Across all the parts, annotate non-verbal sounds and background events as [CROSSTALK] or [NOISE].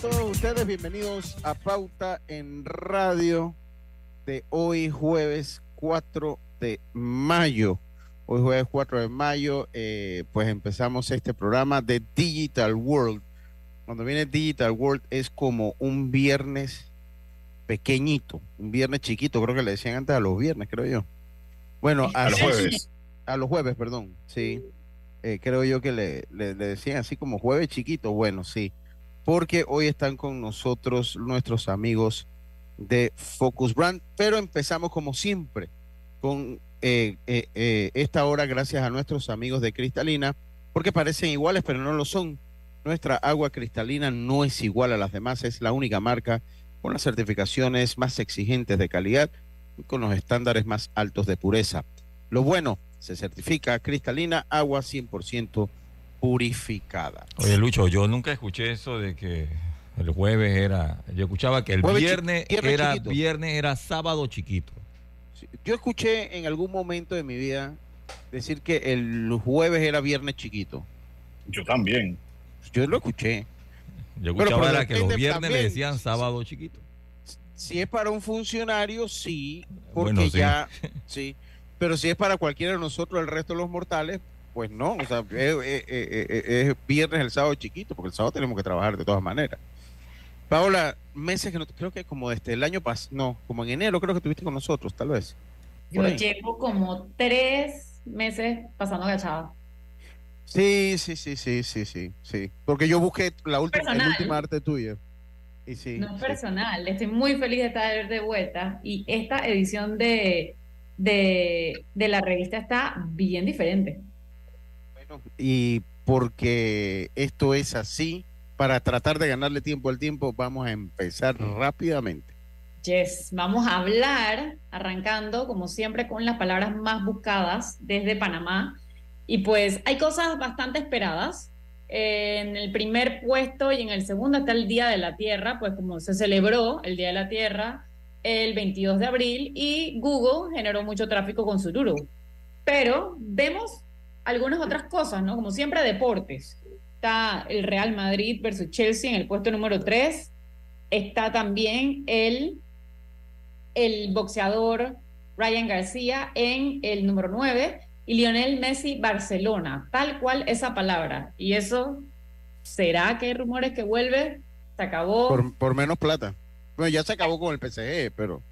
Todos ustedes, bienvenidos a Pauta en Radio de hoy jueves 4 de mayo. Hoy jueves 4 de mayo, eh, pues empezamos este programa de Digital World. Cuando viene Digital World es como un viernes pequeñito, un viernes chiquito, creo que le decían antes a los viernes, creo yo. Bueno, a, los jueves. A los jueves, perdón, sí. Eh, creo yo que le, le decían así como jueves chiquito, bueno, sí porque hoy están con nosotros nuestros amigos de Focus Brand, pero empezamos como siempre con eh, eh, eh, esta hora gracias a nuestros amigos de Cristalina, porque parecen iguales, pero no lo son. Nuestra agua cristalina no es igual a las demás, es la única marca con las certificaciones más exigentes de calidad y con los estándares más altos de pureza. Lo bueno, se certifica cristalina, agua 100% purificada. Oye, Lucho, yo nunca escuché eso de que el jueves era. Yo escuchaba que el viernes, era viernes era sábado chiquito. Yo escuché en algún momento de mi vida decir que el jueves era viernes chiquito. Yo también. Yo lo escuché. Yo escuchaba que los viernes le decían sábado chiquito. Si es para un funcionario, sí, porque ya, [LAUGHS] sí. Pero si es para cualquiera de nosotros, el resto de los mortales, pues no, o sea, es, viernes el sábado chiquito, porque el sábado tenemos que trabajar de todas maneras. Paola, meses que no, creo que como desde el año pasado, no, como en enero creo que estuviste con nosotros, tal vez. Yo llevo como tres meses pasando agachado. Sí, sí, sí, sí, sí, sí, sí. Porque yo busqué la última, el última arte tuya. Y sí, no es personal, estoy muy feliz de estar de vuelta y esta edición de, de, de la revista está bien diferente y porque esto es así, para tratar de ganarle tiempo al tiempo, vamos a empezar rápidamente. Yes, vamos a hablar, arrancando como siempre con las palabras más buscadas desde Panamá. Y pues hay cosas bastante esperadas. En el primer puesto y en el segundo está el Día de la Tierra, pues como se celebró el Día de la Tierra el 22 de abril y Google generó mucho tráfico con Sururu. Pero vemos algunas otras cosas, ¿no? Como siempre, deportes. Está el Real Madrid versus Chelsea en el puesto número 3. Está también el, el boxeador Ryan García en el número 9 y Lionel Messi Barcelona, tal cual esa palabra. Y eso, ¿será que hay rumores que vuelve? Se acabó. Por, menos plata. Bueno, ya se acabó con el PSG, pero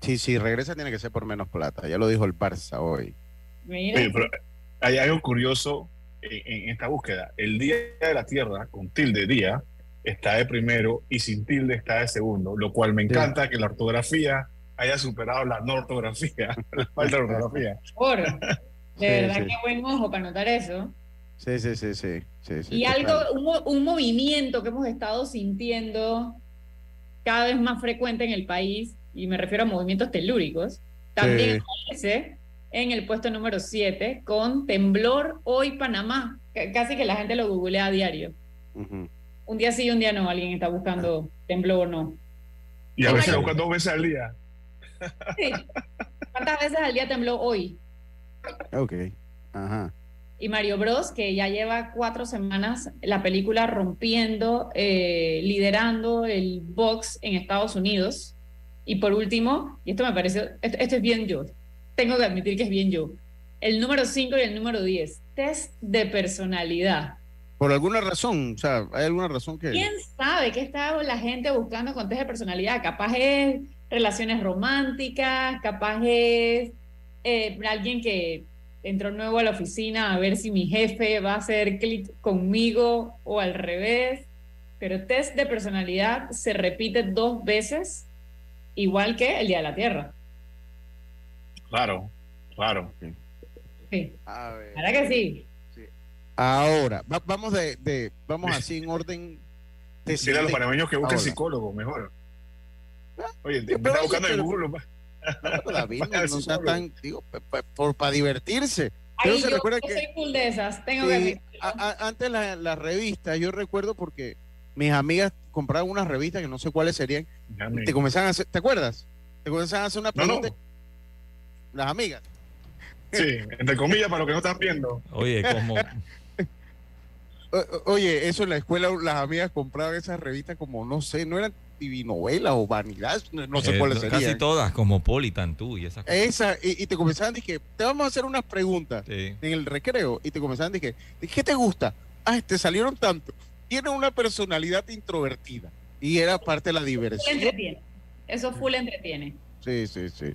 si, si regresa tiene que ser por menos plata. Ya lo dijo el Barça hoy. Mira hay algo curioso en, esta búsqueda. El Día de la Tierra, con tilde día, está de primero y sin tilde está de segundo, lo cual me encanta que la ortografía haya superado la no ortografía, [LAUGHS] la falta de ortografía. Por, [LAUGHS] de verdad que buen ojo para notar eso. Sí, sí, sí, sí. y algo, un, movimiento que hemos estado sintiendo cada vez más frecuente en el país, y me refiero a movimientos telúricos, también aparece en el puesto número 7 con Temblor Hoy Panamá. Casi que la gente lo googlea a diario. Un día sí y un día no, alguien está buscando temblor o no. Y a veces lo buscan dos veces al día. Sí. ¿Cuántas veces al día tembló hoy? Ok. Ajá. Y Mario Bros, que ya lleva cuatro semanas la película rompiendo, eh, liderando el box en Estados Unidos. Y por último, y esto me parece, esto es bien yo, tengo que admitir que es bien yo. El número 5 y el número 10, test de personalidad. Por alguna razón, o sea, hay alguna razón que... ¿Quién sabe qué está la gente buscando con test de personalidad? Capaz es relaciones románticas, capaz es eh, alguien que entró nuevo a la oficina a ver si mi jefe va a hacer clic conmigo o al revés. Pero test de personalidad se repite dos veces, igual que el Día de la Tierra. Claro, claro. Sí. A ¿Verdad que sí? Ahora, vamos de, vamos así en orden. Decir a los panameños que busquen psicólogo, mejor. Ah, Oye, me está buscando en Google. No, David, [LAUGHS] no, sea tan, digo, por, para divertirse. Ay, yo, recuerda que, soy full de esas, tengo que Antes las la revistas, yo recuerdo porque mis amigas compraban unas revistas que no sé cuáles serían. te comenzaban a hacer, ¿te acuerdas? Te comenzaban a hacer una pregunta. Las amigas. Sí, entre comillas, para los que no están viendo. Oye, como [LAUGHS] Oye, eso en la escuela las amigas compraban esas revistas como, no sé, no eran novela o vanidad, no sé eh, cuáles serían. Casi todas, como Politan, tú y esas cosas. Esa, y, te comenzaban, dije, te vamos a hacer unas preguntas en el recreo, y te comenzaban, dije, ¿qué te gusta? Ah, te salieron tanto. Tiene una personalidad introvertida, y era parte de la diversión. entretiene. Eso full entretiene. Sí, sí, sí.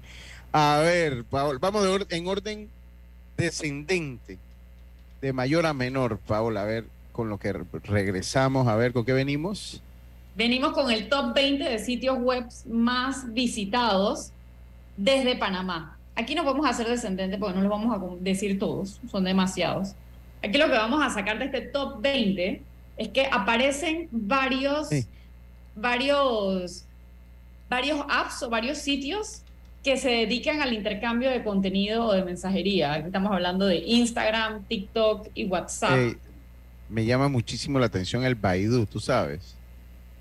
A ver, vamos en orden descendente, de mayor a menor, Paola, a ver, con lo que regresamos, a ver con qué venimos. Venimos con el top 20 de sitios web más visitados desde Panamá. Aquí no vamos a hacer descendente porque no los vamos a decir todos, son demasiados. Aquí lo que vamos a sacar de este top 20 es que aparecen varios, varios, varios apps o varios sitios que se dedican al intercambio de contenido o de mensajería. Aquí estamos hablando de Instagram, TikTok y WhatsApp me llama muchísimo la atención el Baidu, tú sabes.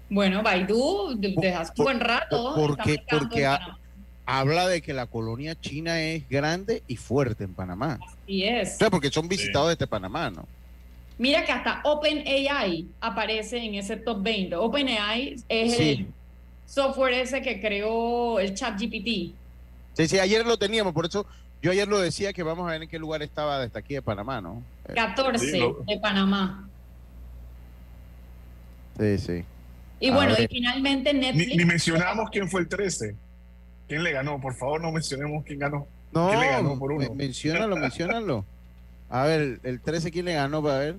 Bueno, Baidu, hace un buen rato. Porque, porque habla de que la colonia china es grande y fuerte en Panamá. Así es. O sea, porque son visitados desde Panamá, ¿no? Mira que hasta OpenAI aparece en ese top 20. OpenAI es el software ese que creó el chat GPT. Sí, sí, ayer lo teníamos, por eso yo ayer lo decía que vamos a ver en qué lugar estaba desde aquí de Panamá, ¿no? 14 de Panamá. Sí, sí. Y bueno, y finalmente Netflix. Ni, mencionamos quién fue el 13. ¿Quién le ganó? Por favor, no mencionemos quién ganó. No, ¿Quién le ganó por uno? menciónalo, menciónalo. A ver, el 13, ¿quién le ganó? A ver.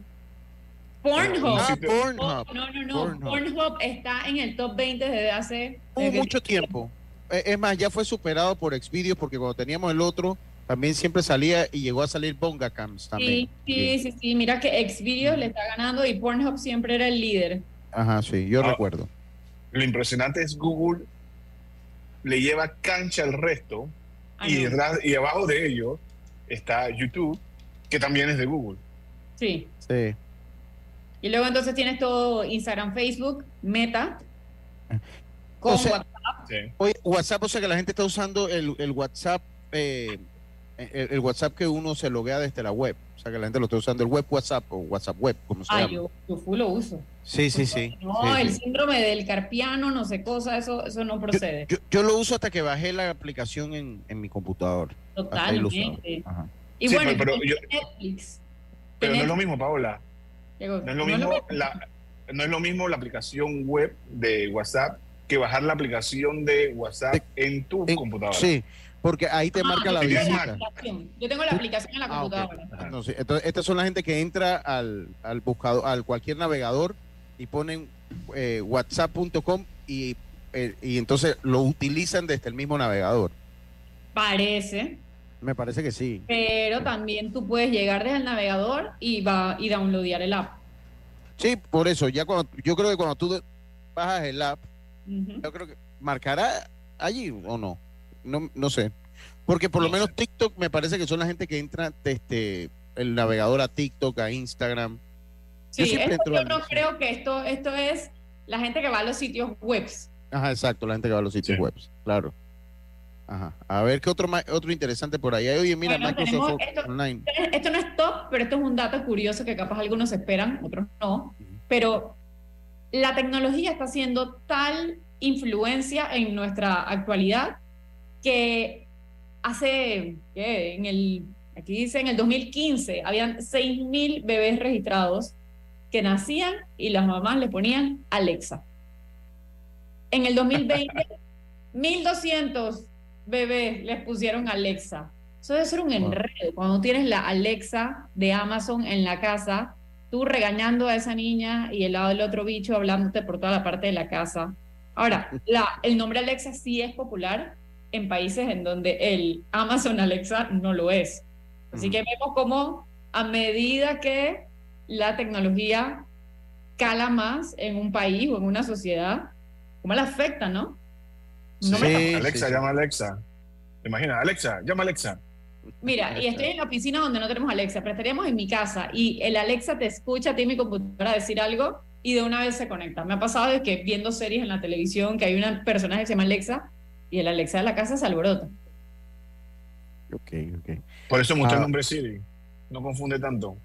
Pornhub. Ah, Pornhub. No, no, no. Pornhub. está en el top 20 desde hace. mucho tiempo. Es más, ya fue superado por Xvideos porque cuando teníamos el otro también siempre salía y llegó a salir Bongacams también. Sí, sí, sí, Mira que Xvideos le está ganando y Pornhub siempre era el líder. Ajá, sí, yo ah, recuerdo. Lo impresionante es Google le lleva cancha al resto y, detrás, y abajo de ello está YouTube, que también es de Google. Sí. Sí. Y luego entonces tienes todo Instagram, Facebook, Meta, con WhatsApp. WhatsApp, o sea que la gente está usando el, el WhatsApp eh, el, WhatsApp que uno se loguea desde la web. O sea, que la gente lo está usando, el web WhatsApp o WhatsApp web, como se ah, Yo, yo lo uso. Sí, sí, sí. No, el síndrome del carpiano, no sé cosa, eso, eso no procede. Yo, lo uso hasta que bajé la aplicación en, en mi computador. Totalmente. Y bueno, pero, Netflix. Pero no es lo mismo, Paola. No es lo, mismo, La, no es lo mismo la aplicación web de WhatsApp que bajar la aplicación de WhatsApp en tu computadora. Sí, porque ahí te ah, marca la visita. Yo tengo la aplicación en la ah, computadora. entonces, estas son la gente que entra al, al buscador, al cualquier navegador y ponen eh, whatsapp.com y, eh, y entonces lo utilizan desde el mismo navegador. Parece. Me parece que sí. Pero también tú puedes llegar desde el navegador y va y downloadar el app. Sí, por eso, ya cuando, yo creo que cuando tú bajas el app, yo creo que marcará allí o no no, no sé. Porque por lo menos TikTok me parece que son la gente que entra desde el navegador a TikTok, a Instagram. Sí, yo, no creo que esto, esto es la gente que va a los sitios webs. Ajá, exacto, la gente que va a los sitios web webs, claro. Ajá. A ver qué otro otro interesante por ahí. Oye, mira, Microsoft esto, Online. Esto no es top, pero esto es un dato curioso que capaz algunos esperan, otros no. Pero la tecnología está haciendo tal influencia en nuestra actualidad que hace, en el, aquí dice, en el 2015 habían 6.000 bebés registrados que nacían y las mamás le ponían Alexa. En el 2020, 1.200 [LAUGHS] bebés les pusieron Alexa. Eso debe ser un enredo. Cuando tienes la Alexa de Amazon en la casa, tú regañando a esa niña y el lado del otro bicho hablándote por toda la parte de la casa. Ahora, la, el nombre Alexa sí es popular en países en donde el Amazon Alexa no lo es. Así que vemos cómo a medida que la tecnología cala más en un país o en una sociedad, cómo la afecta, ¿no? Alexa, llama Alexa. Imagina, Alexa, llama Alexa. Mira, y estoy en la oficina donde no tenemos Alexa, pero estaríamos en mi casa y el Alexa te escucha a ti en mi computadora decir algo y de una vez se conecta. Me ha pasado de que viendo series en la televisión que hay una personaje que se llama Alexa y el Alexa de la casa se alborota. Ok, ok. Por eso mucho el ah. nombre Siri. No confunde tanto.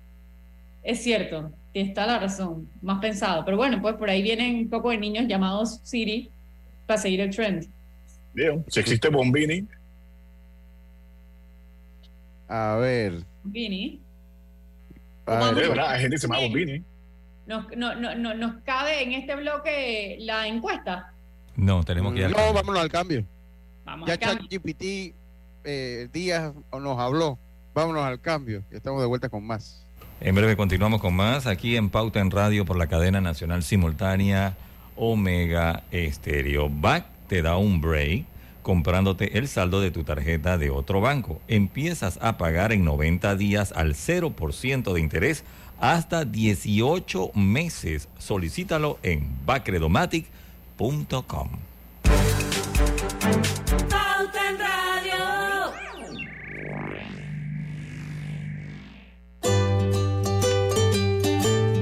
Es cierto, está la razón, más pensado. Pero bueno, pues por ahí vienen un poco de niños llamados Siri para seguir el trend. Bien, si existe Bombini. A ver. Bombini. A ver, ¿verdad? Hay gente que se llama Bombini. Nos, no, no, ¿Nos cabe en este bloque la encuesta? No, tenemos que ir al No, vámonos al cambio. Vamos ya ChatGPT eh, Díaz nos habló. Vámonos al cambio. Estamos de vuelta con más. En breve continuamos con más aquí en Pauta en Radio por la cadena nacional simultánea Omega Estéreo. Back te da un break comprándote el saldo de tu tarjeta de otro banco. Empiezas a pagar en 90 días al 0% de interés hasta 18 meses. Solicítalo en bacredomatic.com.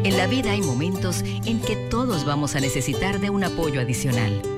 En la vida hay momentos en que todos vamos a necesitar de un apoyo adicional.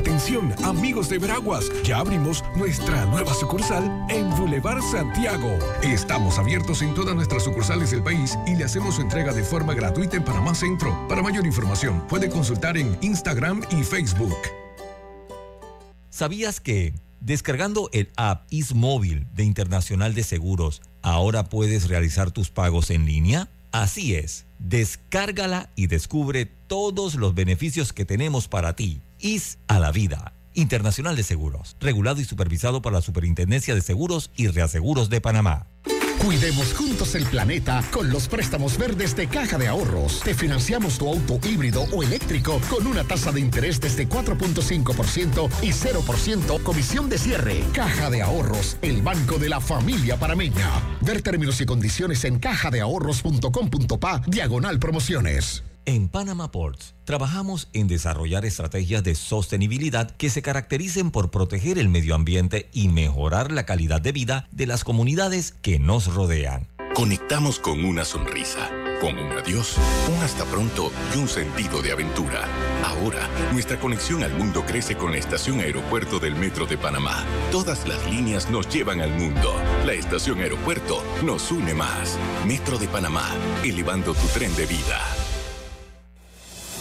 Atención, amigos de Veraguas, ya abrimos nuestra nueva sucursal en Boulevard Santiago. Estamos abiertos en todas nuestras sucursales del país y le hacemos su entrega de forma gratuita en Panamá Centro. Para mayor información, puede consultar en Instagram y Facebook. ¿Sabías que descargando el app IsMóvil de Internacional de Seguros, ahora puedes realizar tus pagos en línea? Así es, descárgala y descubre todos los beneficios que tenemos para ti IS a la vida. Internacional de Seguros, regulado y supervisado por la Superintendencia de Seguros y Reaseguros de Panamá. Cuidemos juntos el planeta con los préstamos verdes de Caja de Ahorros. Te financiamos tu auto híbrido o eléctrico con una tasa de interés desde 4.5% y 0% comisión de cierre. Caja de Ahorros, el banco de la familia parameña. Ver términos y condiciones en cajadeahorros.com.pa, diagonal promociones. En Panama Ports trabajamos en desarrollar estrategias de sostenibilidad que se caractericen por proteger el medio ambiente y mejorar la calidad de vida de las comunidades que nos rodean. Conectamos con una sonrisa, con un adiós, un hasta pronto y un sentido de aventura. Ahora, nuestra conexión al mundo crece con la estación aeropuerto del Metro de Panamá. Todas las líneas nos llevan al mundo. La estación aeropuerto nos une más. Metro de Panamá, elevando tu tren de vida.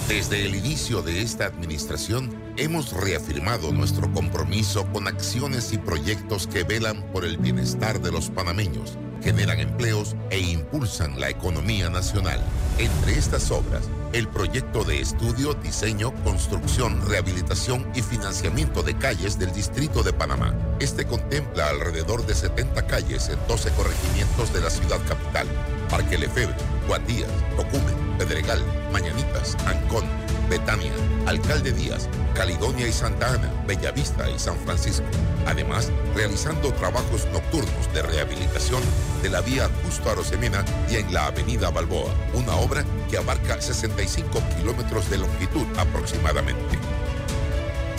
Desde el inicio de esta administración, hemos reafirmado nuestro compromiso con acciones y proyectos que velan por el bienestar de los panameños, generan empleos e impulsan la economía nacional. Entre estas obras, el proyecto de estudio, diseño, construcción, rehabilitación y financiamiento de calles del Distrito de Panamá. Este contempla alrededor de 70 calles en 12 corregimientos de la ciudad capital. Parque Lefebvre, Guatías, Tocumen, Pedregal, Mañanitas, Ancón, Betania, Alcalde Díaz, Caledonia y Santa Ana, Bellavista y San Francisco. Además, realizando trabajos nocturnos de rehabilitación de la vía Justo Arosemena y en la Avenida Balboa, una obra que abarca 65 kilómetros de longitud aproximadamente.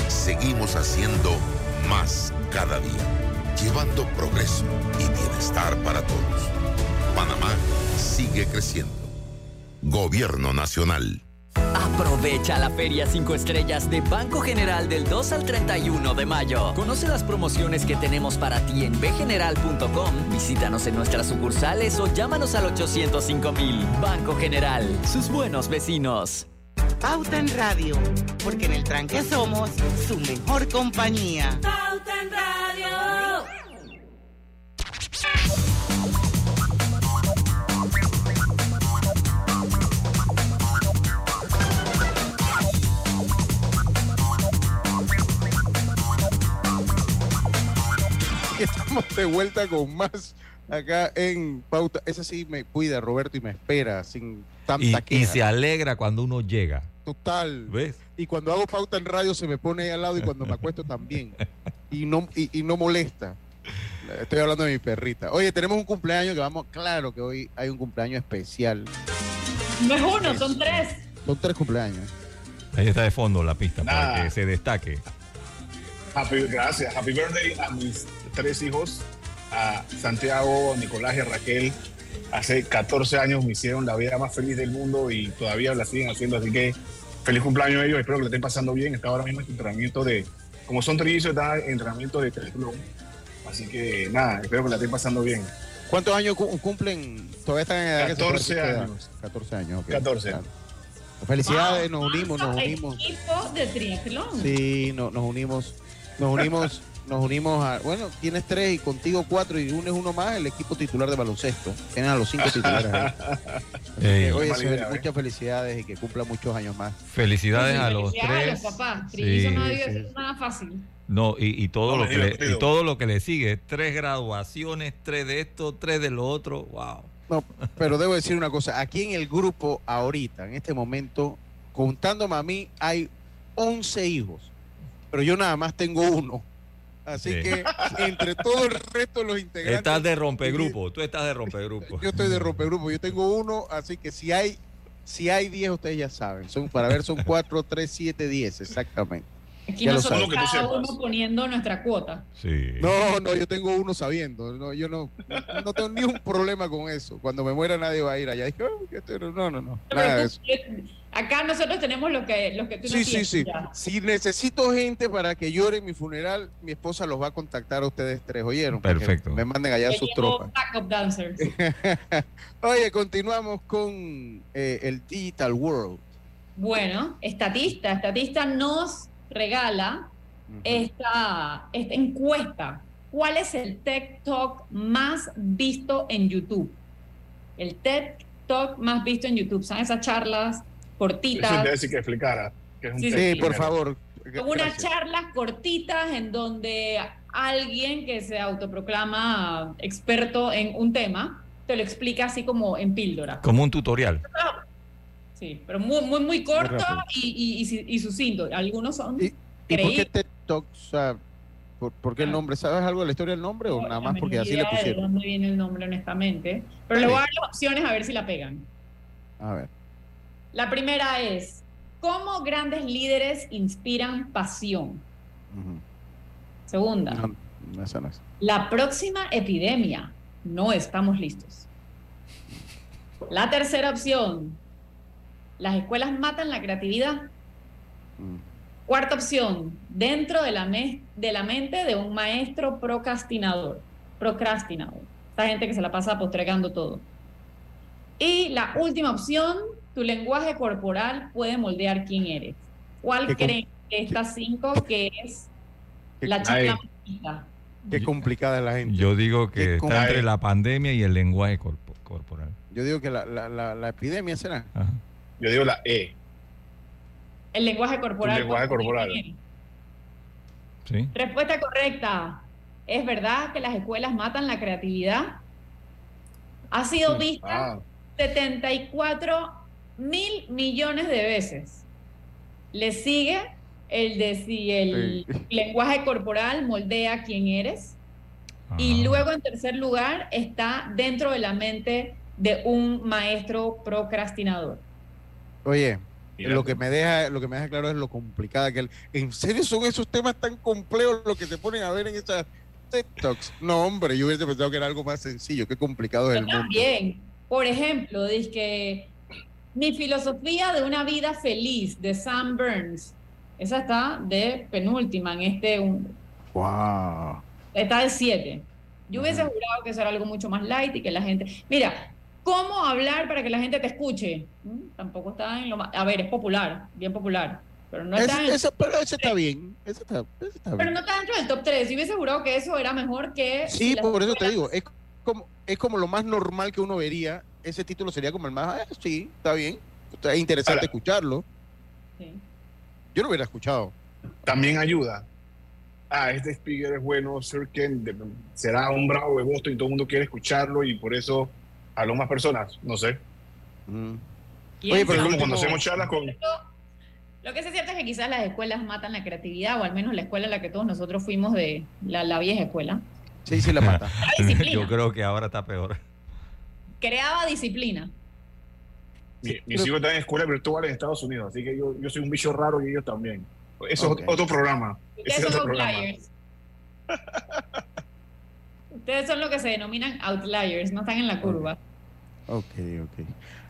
Seguimos haciendo más cada día, llevando progreso y bienestar para todos. Panamá sigue creciendo. Gobierno Nacional. Aprovecha la Feria 5 Estrellas de Banco General del 2 al 31 de mayo. Conoce las promociones que tenemos para ti en bgeneral.com. Visítanos en nuestras sucursales o llámanos al 805 mil. Banco General, sus buenos vecinos. Pauta en Radio, porque en el tranque somos su mejor compañía. Pauta en Radio. [LAUGHS] Estamos de vuelta con más acá en Pauta. Ese sí me cuida, Roberto, y me espera sin tanta Y, queja. y se alegra cuando uno llega. Total. ¿Ves? Y cuando hago pauta en radio se me pone ahí al lado y cuando me acuesto también. [LAUGHS] Y no, y, y no molesta. Estoy hablando de mi perrita. Oye, tenemos un cumpleaños que vamos, claro que hoy hay un cumpleaños especial. No es uno, son tres. Son tres cumpleaños. Ahí está de fondo la pista Nada. para que se destaque. Happy, gracias. Happy birthday a mis tres hijos, a Santiago, Nicolás y a Raquel. Hace 14 años me hicieron la vida más feliz del mundo y todavía la siguen haciendo. Así que feliz cumpleaños a ellos. Espero que le estén pasando bien. Está ahora mismo en entrenamiento de, como son trillizos, está en entrenamiento de triatlón. Así que nada, espero que la estén pasando bien. ¿Cuántos años cu- cumplen? Todavía están en edad que se 14 puede decir que años. edad? 14 años, ok. 14. Claro. Felicidades, Wow. nos unimos, nos Ah, unimos. Equipo de triatlón. Sí, no- nos unimos, nos unimos, [LAUGHS] nos unimos a, bueno, tienes tres y contigo cuatro y unes uno más, el equipo titular de baloncesto. Tienen a los cinco titulares ahí. [LAUGHS] Oye, ¿eh? muchas felicidades y que cumpla muchos años más. Felicidades a los Felicidades tres. a los papás. Sí, Trillizo no sí. nada fácil. No, y, y todo No, lo que le, y todo lo que le sigue, tres graduaciones, tres de esto, tres de lo otro, wow. No, pero debo decir una cosa, aquí en el grupo ahorita, en este momento, contándome a mí, hay 11 hijos, pero yo nada más tengo uno. Así Sí. que entre todo el resto de los integrantes... Estás de rompegrupo, tú estás de rompegrupo. Yo estoy de rompegrupo, yo tengo uno, así que si hay si hay 10, ustedes ya saben. Son, para ver, son 4, 3, 7, 10, exactamente. Aquí Ya lo nosotros tú cada uno poniendo nuestra cuota. Sí. No, no, yo tengo uno sabiendo. No, yo no, no tengo ni un problema con eso. Cuando me muera nadie va a ir allá. Dije, "Oh, ¿qué te- no, no, no, nada de eso. Acá nosotros tenemos lo que, lo que tú no Sí, sí, sí. ya. Si necesito gente para que llore en mi funeral, mi esposa los va a contactar a ustedes tres, ¿oyeron? Perfecto. Me manden allá Yo sus tropas. backup dancers. [LAUGHS] Oye, continuamos con eh, el Digital World. Bueno, Estatista, Estatista nos regala esta, esta encuesta. ¿Cuál es el TED Talk más visto en YouTube? El TED Talk más visto en YouTube. Son esas charlas cortitas. te decir que explicara. Que es un Sí, Sí, por favor. Son unas charlas cortitas en donde alguien que se autoproclama experto en un tema te lo explica así como en píldora. Como un tutorial. Sí, pero muy, muy, muy corto rápido. y, y, y, y sucinto. Algunos son ¿Y, ¿Y por qué. TED Talks? ¿por, por qué el nombre? ¿Sabes algo de la historia del nombre o No, nada más porque así le pusieron? dónde viene el nombre, honestamente. Pero le voy a dar las opciones a ver si la pegan. A ver. La primera es, ¿cómo grandes líderes inspiran pasión? Segunda, No, no, esa no es. la próxima epidemia. No estamos listos. La tercera opción, las escuelas matan la creatividad. Mm. Cuarta opción, dentro de la, de la mente de un maestro procrastinador. Procrastinador. Esta gente que se la pasa postergando todo. Y la última opción, tu lenguaje corporal puede moldear quién eres. ¿Cuál creen de estas cinco que es Qué la chica bonita? Qué complicada es la gente. Yo digo que está entre la pandemia y el lenguaje corpo- corporal. Yo digo que la, la, la, la epidemia será. Ajá. Yo digo la E. El lenguaje corporal. Tu lenguaje ¿cuál creen corporal. que? ¿Sí? Respuesta correcta. ¿Es verdad que las escuelas matan la creatividad? Ha sido vista Ah, 74 mil millones de veces. Le sigue el de si el Sí. lenguaje corporal moldea quién eres. Y Ah. luego en tercer lugar está dentro de la mente de un maestro procrastinador. Oye, Mira lo que me deja, lo que me deja claro es lo complicada que el- en serio son esos temas tan complejos los que se ponen a ver en esas TED Talks. No, hombre, yo hubiese pensado que era algo más sencillo, qué complicado es Yo el mundo. también. Por ejemplo, dice que Mi filosofía de una vida feliz de Sam Burns. Esa está de penúltima en este. un- Wow. está de 7. Yo hubiese jurado que eso era algo mucho más light y que la gente. Mira, ¿cómo hablar para que la gente te escuche? Mm, Tampoco está en lo más. A ver, es popular, bien popular. Pero no está, Ese- en- ese- pero ese está bien. Ese está, ese está pero bien. no está dentro del top 3. Yo hubiese jurado que eso era mejor que. Sí, por eso te escuelas- digo, es como, es como lo más normal que uno vería. Ese título sería como el más, ah, sí, está bien. Está interesante Ahora- escucharlo. Sí. Yo lo hubiera escuchado. También ayuda. Ah, este speaker es bueno, Sir Ken de- será un bravo de Boston y todo el mundo quiere escucharlo y por eso habló más personas. No sé. Y Oye, pero como cuando hacemos charlas con. Lo que sí es cierto es que quizás las escuelas matan la creatividad, o al menos la escuela a la que todos nosotros fuimos de la, la vieja escuela. Sí, sí la mata. La disciplina. [LAUGHS] Yo creo que ahora está peor. Creaba disciplina. Mi- mis hijos están en escuela virtual en Estados Unidos, así que yo, yo soy un bicho raro y ellos también. Eso es otro programa. Ustedes son otro programa. outliers. [LAUGHS] Ustedes son lo que se denominan outliers, no están en la curva. Ok, ok.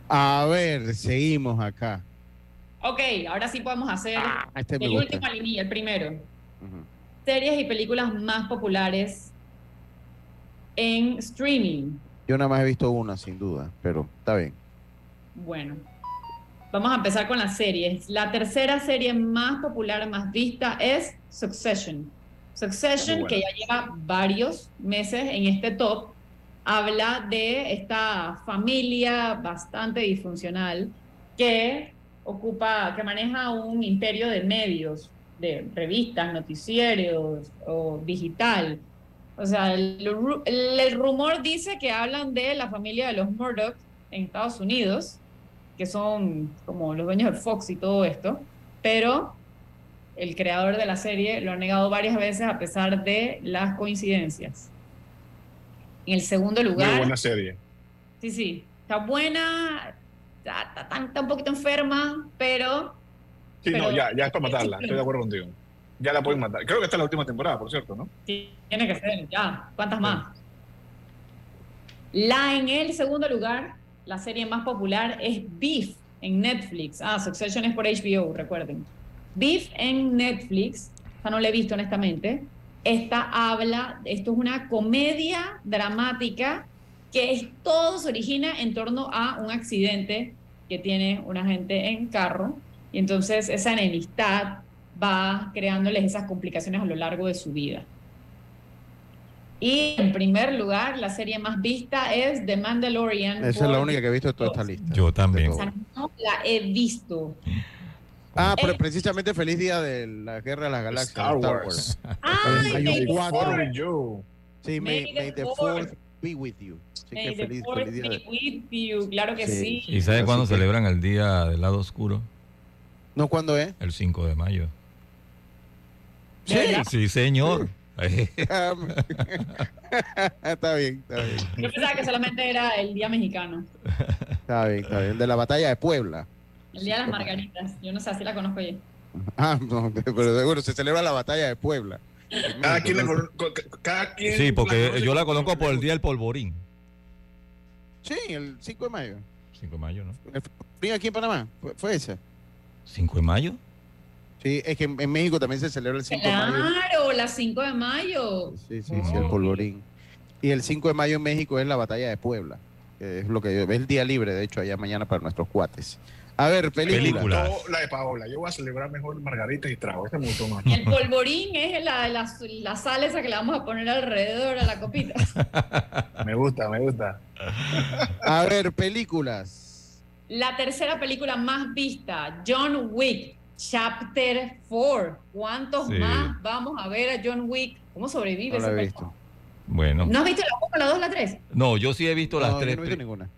A ver, seguimos acá. Ok, ahora sí podemos hacer este me el último alineado, el primero. Series y películas más populares en streaming. Yo nada más he visto una, sin duda, pero está bien. Bueno, vamos a empezar con las series. La tercera serie más popular, más vista es Succession. Succession, que ya lleva varios meses en este top, habla de esta familia bastante disfuncional que ocupa, que maneja un imperio de medios, de revistas, noticieros o digital. O sea, el, el- rumor dice que hablan de la familia de los Murdoch en Estados Unidos, que son como los dueños de Fox y todo esto, pero el creador de la serie lo ha negado varias veces a pesar de las coincidencias. En el segundo Muy lugar, buena serie. sí, sí, está buena, está, está- está- está un poquito enferma, pero Sí, Pero- no, ya, ya es para matarla, estoy de acuerdo contigo. Ya la pueden matar. Creo que esta es la última temporada, por cierto, ¿no? tiene que ser, ya, ¿cuántas más? La en el segundo lugar, la serie más popular es Beef en Netflix. Ah, Succession es por HBO, recuerden. Beef en Netflix, esta no la he visto honestamente. Esta habla, esto es una comedia dramática que es, todo se origina en torno a un accidente que tiene una gente en carro y entonces esa enemistad va creándoles esas complicaciones a lo largo de su vida. Y en primer lugar, la serie más vista es The Mandalorian. Esa es la única que he visto de toda esta lista. Yo también. O sea, no la he visto. Ah, pero Eh. precisamente feliz día de la Guerra de las Galaxias. Star Star Wars. Wars. [LAUGHS] Ay, Hay May un the cuatro. Sí, May may, the may the fourth. fourth be with you. Así May que the feliz, fourth feliz día be de... with you. Claro que sí. Sí. ¿Y sabe Así cuándo que- celebran el Día del Lado Oscuro? ¿No cuándo es? El 5 de mayo. Sí. Sí, [LAUGHS] señor. [LAUGHS] está bien, está bien. Yo pensaba que solamente era el Día Mexicano, Está bien, está bien. De la batalla de Puebla. el Día de las Margaritas. Yo no sé, así la conozco yo. Ah, no, pero seguro se celebra la batalla de Puebla. Cada quien, la cada quien Sí, porque yo la conozco por el. Día del Polvorín. Sí, el 5 de mayo. 5 de mayo, ¿no? El Polvorín aquí en Panamá. ¿Fue, fue ese? ¿5 de mayo? Sí, es que en, México también se celebra el 5 de mayo. Claro, la 5 de mayo. Sí, sí, sí, el polvorín. Y el 5 de mayo en México es la batalla de Puebla. que es lo que yo, es el día libre, de hecho, allá mañana para nuestros cuates. A ver, película. La de Paola. Yo voy a celebrar mejor margaritas y trago. Este gustó más. Y el polvorín es la, la, la sal esa que le vamos a poner alrededor a la copita. [LAUGHS] Me gusta, me gusta. A ver, películas. La tercera película más vista, John Wick, Chapter 4. ¿Cuántos Sí. más vamos a ver a John Wick? ¿Cómo sobrevive No ese he visto. Bueno. ¿No has visto la 1, la 2, la 3? No, yo sí he visto las No, yo tres. no he visto ninguna.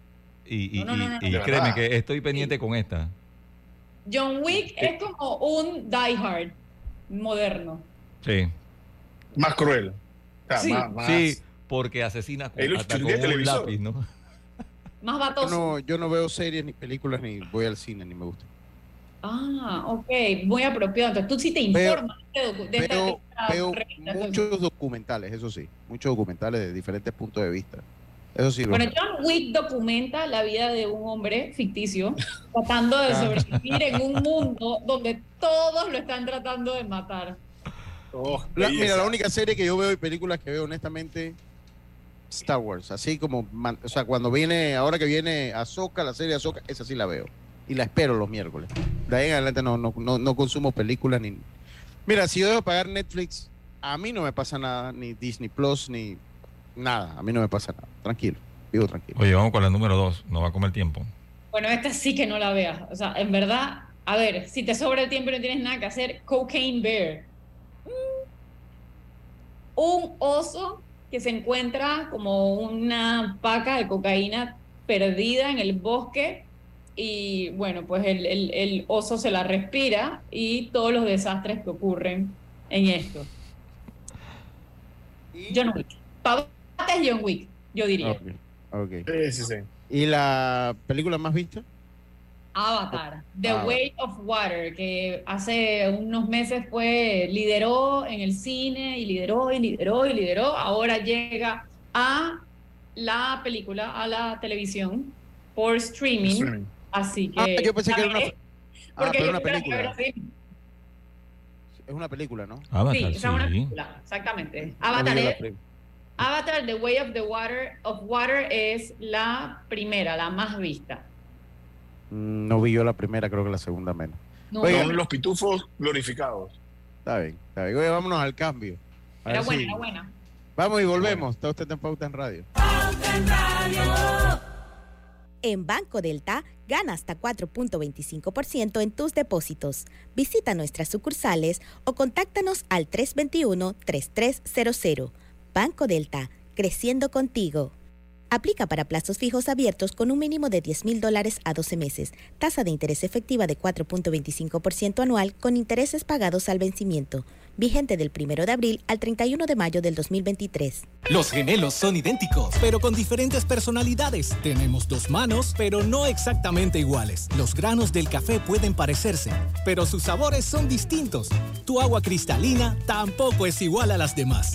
Y, y, No, no, no, y- no, y no. créeme ¿Verdad? que estoy pendiente con esta. John Wick es como un Die Hard moderno. Sí. Más cruel. O sea, Sí. más, más- Sí, porque asesina con, El hasta con de un televisor. lápiz, ¿no? Más batoso. no, yo no veo series ni películas ni voy al cine ni me gusta. Ah, ok, muy apropiado. Entonces tú sí te Veo- informas de, docu- de esta- de Veo, esta veo revista, entonces. muchos documentales, eso sí, muchos documentales de diferentes puntos de vista. Eso sí. Bueno, John Wick documenta la vida de un hombre ficticio tratando de sobrevivir en un [LAUGHS] mundo donde todos lo están tratando de matar. Oh, mira, la única serie que yo veo y películas que veo, honestamente, Star Wars. Así como, o sea, cuando viene, ahora que viene Ahsoka, la serie Ahsoka, esa sí la veo. Y la espero los miércoles. De ahí en adelante no, no, no, consumo películas ni. Mira, si yo dejo pagar Netflix, a mí no me pasa nada, ni Disney Plus, ni nada. A mí no me pasa nada. Tranquilo, vivo tranquilo. Oye, vamos con la número dos. No va a comer tiempo. Bueno, esta sí que no la veas. O sea, en verdad, a ver, si te sobra el tiempo y no tienes nada que hacer, Cocaine Bear. Mm. Un oso que se encuentra como una paca de cocaína perdida en el bosque y bueno, pues el, oso se la respira y todos los desastres que ocurren en esto. John Wick. es John Wick, yo diría. Sí, sí, sí. ¿Y la película más vista? Avatar, The ah. Way of Water, que hace unos meses fue, lideró en el cine y lideró y lideró y lideró, ahora llega a la película, a la televisión por streaming. Así que... Ah, yo pensé que era una, [LAUGHS] ah, una película. Es una película, ¿no? Avatar, sí, es una película, exactamente. Avatar, es, Avatar, The Way of the Water of Water es la primera, la más vista. Mm, no vi yo la primera, creo que la segunda menos. Son los pitufos glorificados. Está bien, está bien. Oye, vámonos al cambio. era buena, era buena. Vamos y volvemos. Está usted en Pauta en Radio. Pauta en Radio. En Banco Delta, gana hasta 4.25% en tus depósitos. Visita nuestras sucursales o contáctanos al 321-3300. Banco Delta, creciendo contigo. Aplica para plazos fijos abiertos con un mínimo de 10 mil dólares a 12 meses. Tasa de interés efectiva de 4.25% anual con intereses pagados al vencimiento. Vigente del 1 de abril al 31 de mayo del 2023. Los gemelos son idénticos, pero con diferentes personalidades. Tenemos dos manos, pero no exactamente iguales. Los granos del café pueden parecerse, pero sus sabores son distintos. Tu agua cristalina tampoco es igual a las demás.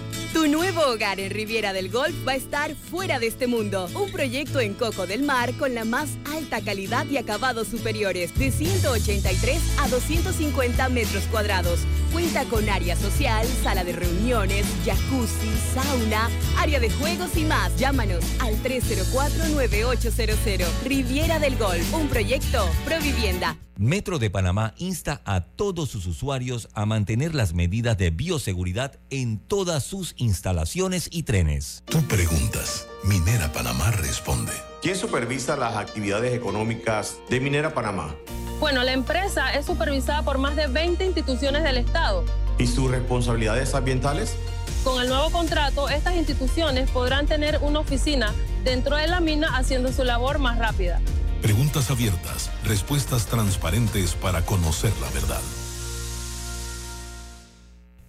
Tu nuevo hogar en Riviera del Golf va a estar fuera de este mundo. Un proyecto en Coco del Mar con la más alta calidad y acabados superiores, de 183 a 250 metros cuadrados. Cuenta con área social, sala de reuniones, jacuzzi, sauna, área de juegos y más. Llámanos al 304-9800. Riviera del Golf, un proyecto Provivienda. Metro de Panamá insta a todos sus usuarios a mantener las medidas de bioseguridad en todas sus instalaciones y trenes. Tú preguntas, Minera Panamá responde. ¿Quién supervisa las actividades económicas de Minera Panamá? Bueno, la empresa es supervisada por más de 20 instituciones del Estado. ¿Y sus responsabilidades ambientales? Con el nuevo contrato, estas instituciones podrán tener una oficina dentro de la mina haciendo su labor más rápida. Preguntas abiertas, respuestas transparentes para conocer la verdad.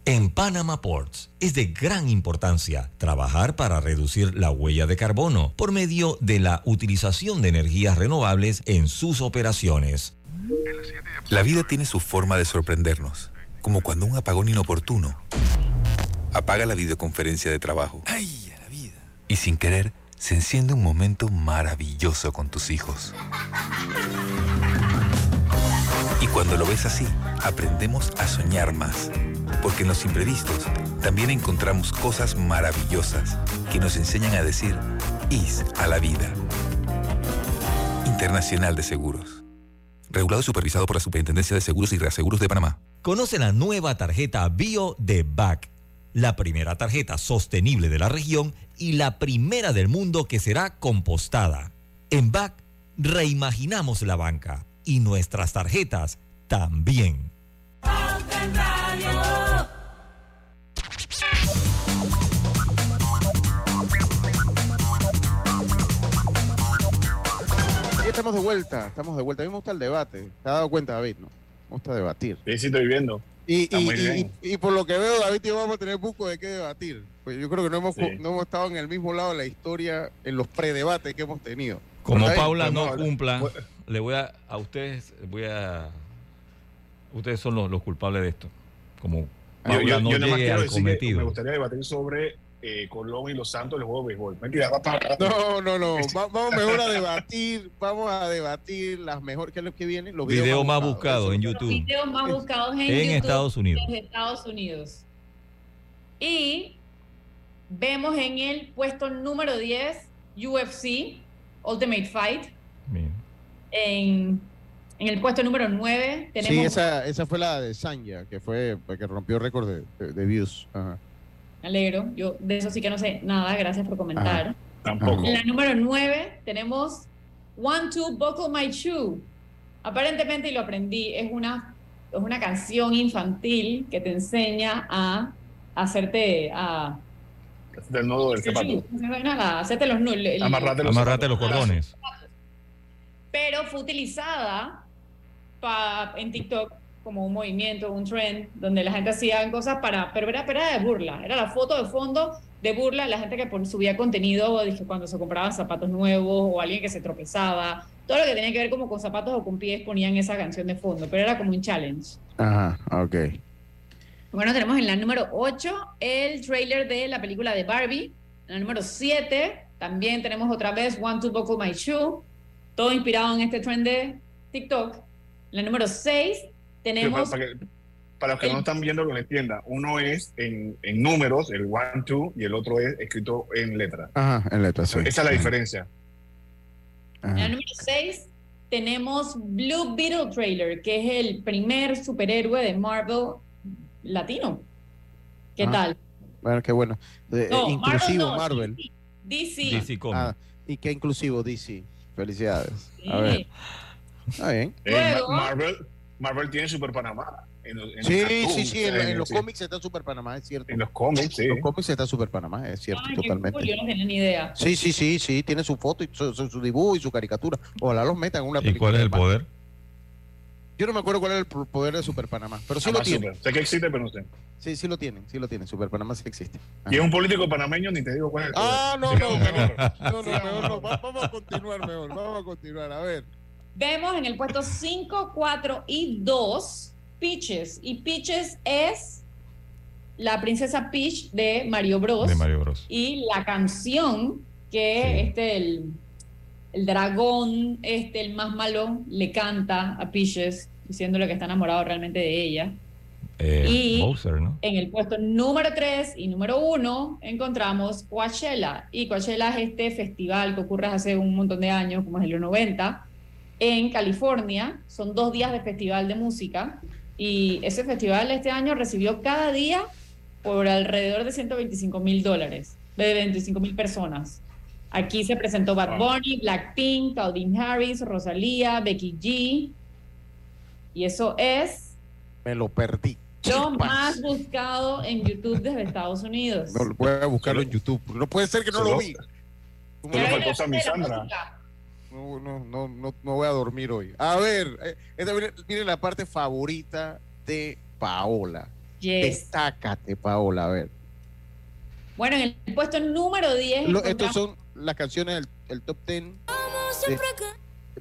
En Panama Ports es de gran importancia trabajar para reducir la huella de carbono por medio de la utilización de energías renovables en sus operaciones. La vida tiene su forma de sorprendernos, como cuando un apagón inoportuno apaga la videoconferencia de trabajo. ¡Ay, la vida! Y sin querer, se enciende un momento maravilloso con tus hijos. Y cuando lo ves así, aprendemos a soñar más. Porque en los imprevistos también encontramos cosas maravillosas que nos enseñan a decir IS a la vida. Internacional de Seguros. Regulado y supervisado por la Superintendencia de Seguros y Reaseguros de Panamá. Conoce la nueva tarjeta Bio de BAC la primera tarjeta sostenible de la región y la primera del mundo que será compostada. En BAC reimaginamos la banca y nuestras tarjetas también. Estamos de vuelta, estamos de vuelta. A mí me gusta el debate. ¿Te has dado cuenta, David? ¿no? Me gusta debatir. Sí, sí, estoy viendo. Y, por lo que veo, David y yo vamos a tener poco de qué debatir. Pues yo creo que no hemos, Sí. no hemos estado en el mismo lado de la historia en los predebates que hemos tenido. Como Paula no hablar. cumpla, le voy a, a ustedes, voy a, ustedes son los, los culpables de esto. Como Yo, Paula yo, no yo nada más llegue quiero al decir que me cometido. gustaría debatir sobre eh, Colón y los Santos del juego de béisbol. Mentira, va para No, no, no. [LAUGHS] Va- vamos mejor a debatir. Vamos a debatir las mejores. ¿Qué es lo que viene? Los videos Video más buscado en Los YouTube. videos más buscados en, En YouTube Estados Unidos. desde Estados Unidos. Y vemos en el puesto número 10 UFC Ultimate Fight. Bien. En, en el puesto número 9 tenemos Sí, esa, esa fue la de Sanya, que fue que rompió récord de, de- de views. Ajá. Me alegro. Yo de eso sí que no sé nada. Gracias por comentar. Ajá. Tampoco. En la número 9 tenemos One Two Buckle My Shoe. Aparentemente, y lo aprendí, es una, es una canción infantil que te enseña a hacerte a Del nodo del zapato. a hacerte los nu- el- Amarrate los Amarrate los cordones. pero fue utilizada pa- en TikTok como un movimiento, un trend, donde la gente hacía cosas para, pero era, pero era de burla, era la foto de fondo de burla, la gente que subía contenido, dije, cuando se compraban zapatos nuevos o alguien que se tropezaba, todo lo que tenía que ver como con zapatos o con pies ponían esa canción de fondo, pero era como un challenge. Ajá, ok. Bueno, tenemos en la número 8 el trailer de la película de Barbie. En la número 7 también tenemos otra vez One to Buckle My Shoe, todo inspirado en este trend de TikTok. En la número 6 Para, para que- para los que no están viendo, que lo entiendan, uno es en, en números, el one, two, y el otro es escrito en letra. Ajá, en letra, sí. Esa es la diferencia. En la número 6 tenemos Blue Beetle trailer, que es el primer superhéroe de Marvel latino. ¿Qué Ah, tal? Bueno, qué bueno. Eh, No, inclusivo Marvel Marvel. no, DC. DC. Ah, y qué inclusivo DC. Felicidades. A ver. Está bien. Eh, Luego- Marvel, Marvel tiene Super Panamá. En, en Sí, cartoons, sí, sí. En, en los sí. cómics está Super Panamá, es cierto. En los cómics, sí. En los cómics está Super Panamá, es cierto, Ay, totalmente. cool, yo no tenía ni idea. Sí, sí, sí, sí. Tiene su foto y su, su- su dibujo y su caricatura. Ojalá los metan en una ¿Y película. cuál es el poder? Yo no me acuerdo cuál era el po- poder de Super Panamá, pero sí lo Jamás tiene. Sé que existe, pero no sé. Sí, sí lo tienen, sí lo tienen. Super Panamá sí existe. Y es un político panameño, ni te digo cuál es el poder. Ah, no, no, mejor. [LAUGHS] No, no, mejor no. Va- Vamos a continuar mejor. Vamos a continuar. A ver. Vemos en el puesto 5, 4 y 2 Peaches. Y Peaches es la princesa Peach de Mario Bros. De Mario Bros. Y la canción que este, el, el dragón, este, el más malo, le canta a Peaches, diciéndole que está enamorado realmente de ella. Eh, Y- Bowser, ¿no? En el puesto número 3 y número 1 encontramos Coachella. Y Coachella es este festival que ocurre hace un montón de años, como es el 90, en California. Son dos días de festival de música. Y ese festival este año recibió cada día por alrededor de 125 mil dólares, de 25 mil personas. Aquí se presentó Bad Bunny, Blackpink, Calvin Harris, Rosalía, Becky G. Y eso es Me lo perdí. lo más buscado en YouTube desde Estados Unidos. No, voy a buscarlo en YouTube. No puede ser que no lo vi. ¿Cómo Solo no? faltó Sammy Sandra. No, no, no, no, no voy a dormir hoy. A ver, eh, esta viene, viene la parte favorita de Paola. Yes. Destácate, Paola. A ver. Bueno, en el puesto número 10 Lo- encontramos- estos son las canciones del el top 10 de,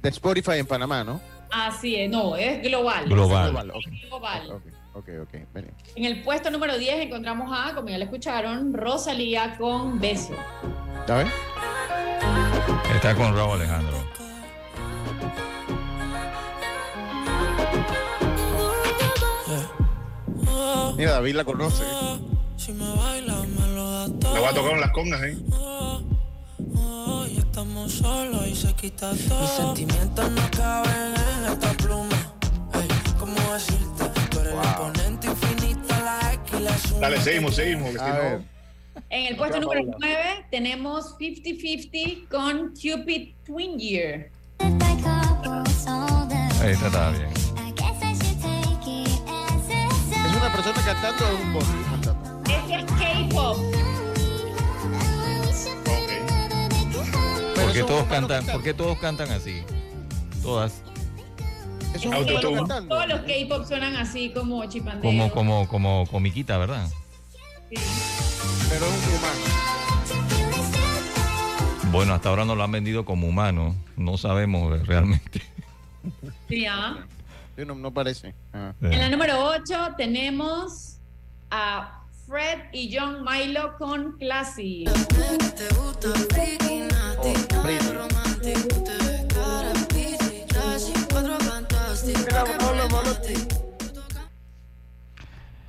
de Spotify en Panamá, ¿no? Así es, no, es global. Global. Es Global, ok. global. Ok, ok, vení. En el puesto número 10 encontramos a, como ya lo escucharon, Rosalía con Beso. ¿Ya ves? Está con Raúl Alejandro. Mira, David la conoce. Me voy a tocar en las congas, ¿eh? Hoy estamos solos y se quita todo. Mis sentimientos no caben en esta pluma. Ey, ¿Cómo decirte? Tú eres el exponente infinito, la X y la suma. Dale, seguimos, seguimos. que si no-. En el puesto número Paola. 9 tenemos 50-50 con Cupid Twin Year. Ahí está, está bien. ¿Es una persona cantando o un bot cantando? Este es K-pop. ¿Por qué todos cantan, ¿por qué todos cantan así? todas. Es Todos un los- cantando. Todos los K-pop suenan así como chipandeo. Como, como, como comiquita, ¿verdad? Pero es un humano. Bueno, hasta ahora no lo han vendido como humano. No sabemos eh, realmente. Sí, ¿ah? Sí, no, no parece. Ah. En la número 8 tenemos a Fred y John Milo con Classy.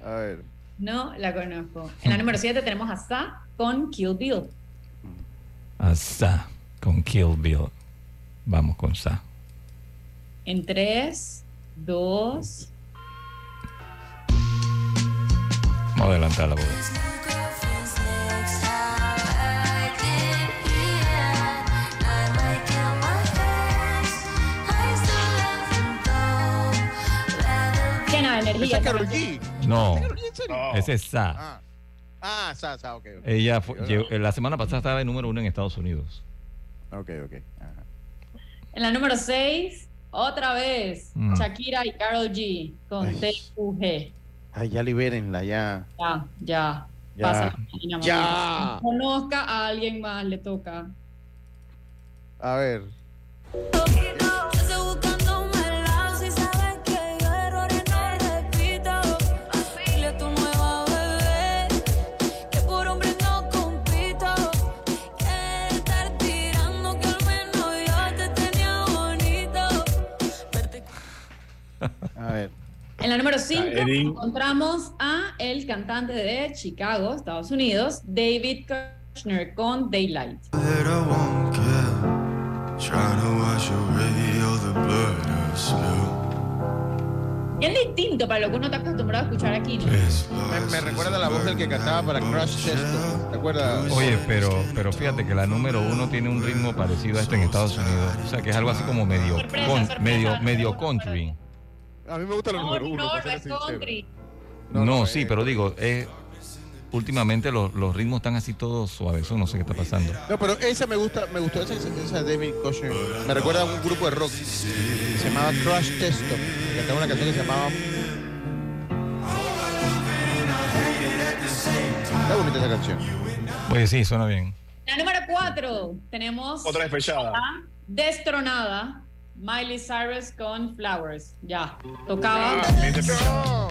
A ver. No la conozco. En la número 7 tenemos a Sa con Kill Bill. A Sa con Kill Bill. Vamos con Sa. En 3, 2, Vamos a adelantar la voz. llena de energía. Esa es Karol G. No, No. ese es Sa. Ah, ah sa, sa, ok. ok. Ella fue- la semana pasada estaba en número uno en Estados Unidos. Ok, ok. Ajá. En la número 6, otra vez, Mm. Shakira y Carol G con. TUG. Ay, ya libérenla, ya. Ya, ya. Ya. Pasa, Ya. Marina. Conozca a alguien más, le toca. A ver. En la número 5 Ah, Eddie. encontramos a el cantante de Chicago, Estados Unidos, David Kushner con Daylight. Bien distinto para lo que uno está acostumbrado a escuchar aquí. ¿no? Me, me recuerda la voz del que cantaba para Crush Testo. ¿Te acuerdas? Oye, pero, pero fíjate que la número uno tiene un ritmo parecido a este en Estados Unidos. O sea, que es algo así como medio, Sorpresa, con- sorpresa. medio, medio country. A mí me gusta la No, número uno. no, no. No, sí, eh, pero digo, eh, últimamente los, los ritmos están así todos suaves. No sé qué está pasando. No, pero esa me gusta, me gustó esa, esa David Kushner. Me recuerda a un grupo de rock. Se llamaba Crush Testo. que Cantaba una canción que se llamaba. Está bonita esa canción. Oye, sí, suena bien. La número 4 tenemos Otra despechada. destronada Miley Cyrus con Flowers. Ya, tocaba. Ah.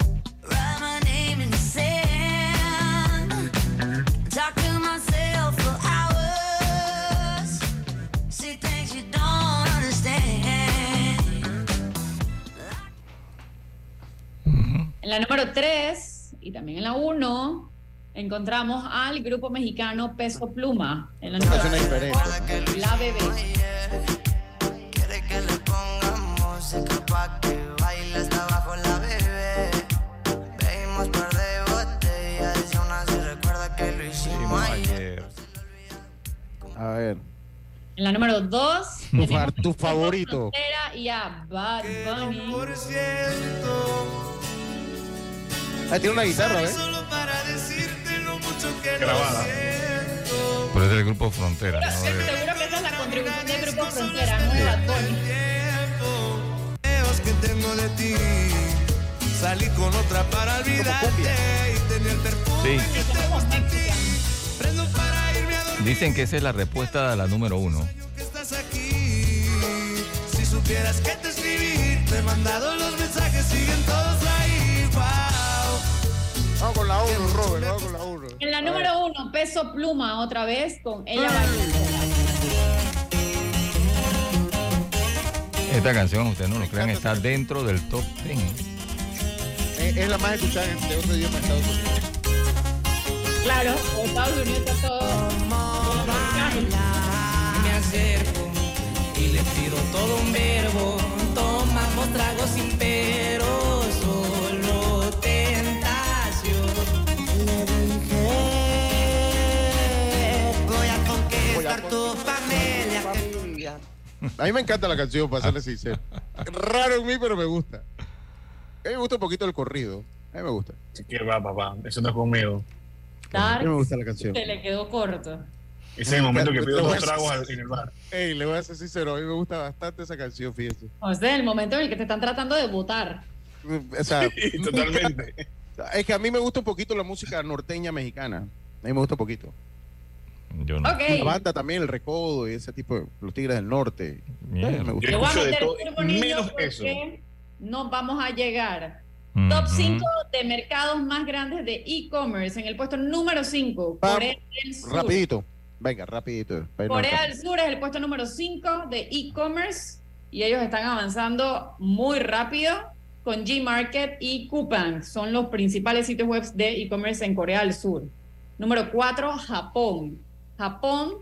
En la número 3 y también en la 1 encontramos al grupo mexicano Peso Pluma. En la Una número. La Bebé. Música pa' que baile hasta abajo la bebé. Bebimos par de botellas y aún así recuerda que lo hicimos ayer. A ver. En la número 2 Tu, fa- tu favorito. Y a Bad Bunny. Ah, tiene una guitarra, ¿ves? Grabada. Pero es del grupo Frontera. ¿no? Seguro que esa es la contribución del grupo Frontera, no de Bad Bunny. Que tengo de ti. Salí con otra para olvidarte y tenía el perfume Sí, que te gusta a ti. Prendo para irme a dormir dicen que esa es la respuesta a la número uno. que estás aquí. Si supieras que te escribí, te he mandado los mensajes, siguen todos ahí. Wow. Vamos con la 1, Robert. Vamos con la 1. En la número 1, Peso Pluma otra vez con ella bailando. Esta canción, ustedes no lo crean, está dentro del top 10. Es, es la más escuchada de otro idioma en Estados Unidos. Claro, en Estados Unidos está todo. Me acerco y le tiro todo un verbo. Tomamos tragos sin pero, solo tentación. Le dije, voy a conquistar tu. A mí me encanta la canción, para serle sincero. Raro en mí, pero me gusta. A mí me gusta un poquito el corrido. A mí me gusta. Así que va, papá. Eso no es conmigo. A mí me gusta la canción. Se le quedó corto. Ese es el momento que pido dos tragos al- en el bar. Ey, le voy a ser sincero, a mí me gusta bastante esa canción, fíjese. O sea, el momento en el que te están tratando de votar. O sea, totalmente. [LAUGHS] Es que a mí me gusta un poquito la música norteña mexicana. A mí me gusta un poquito. Yo no. Ok. La banda también, el recodo y ese tipo de los tigres del norte. Eh, me gusta. Le voy a meter turbo, niño, porque No vamos a llegar. Ujú. Top 5 de mercados más grandes de e-commerce. En el puesto número 5, Vamos, Corea del Sur. Rapidito. Venga, rapidito. Corea del Sur es el puesto número 5 de e-commerce y ellos están avanzando muy rápido con Gmarket y Coupang. Son los principales sitios web de e-commerce en Corea del Sur. Número 4, Japón. Japón,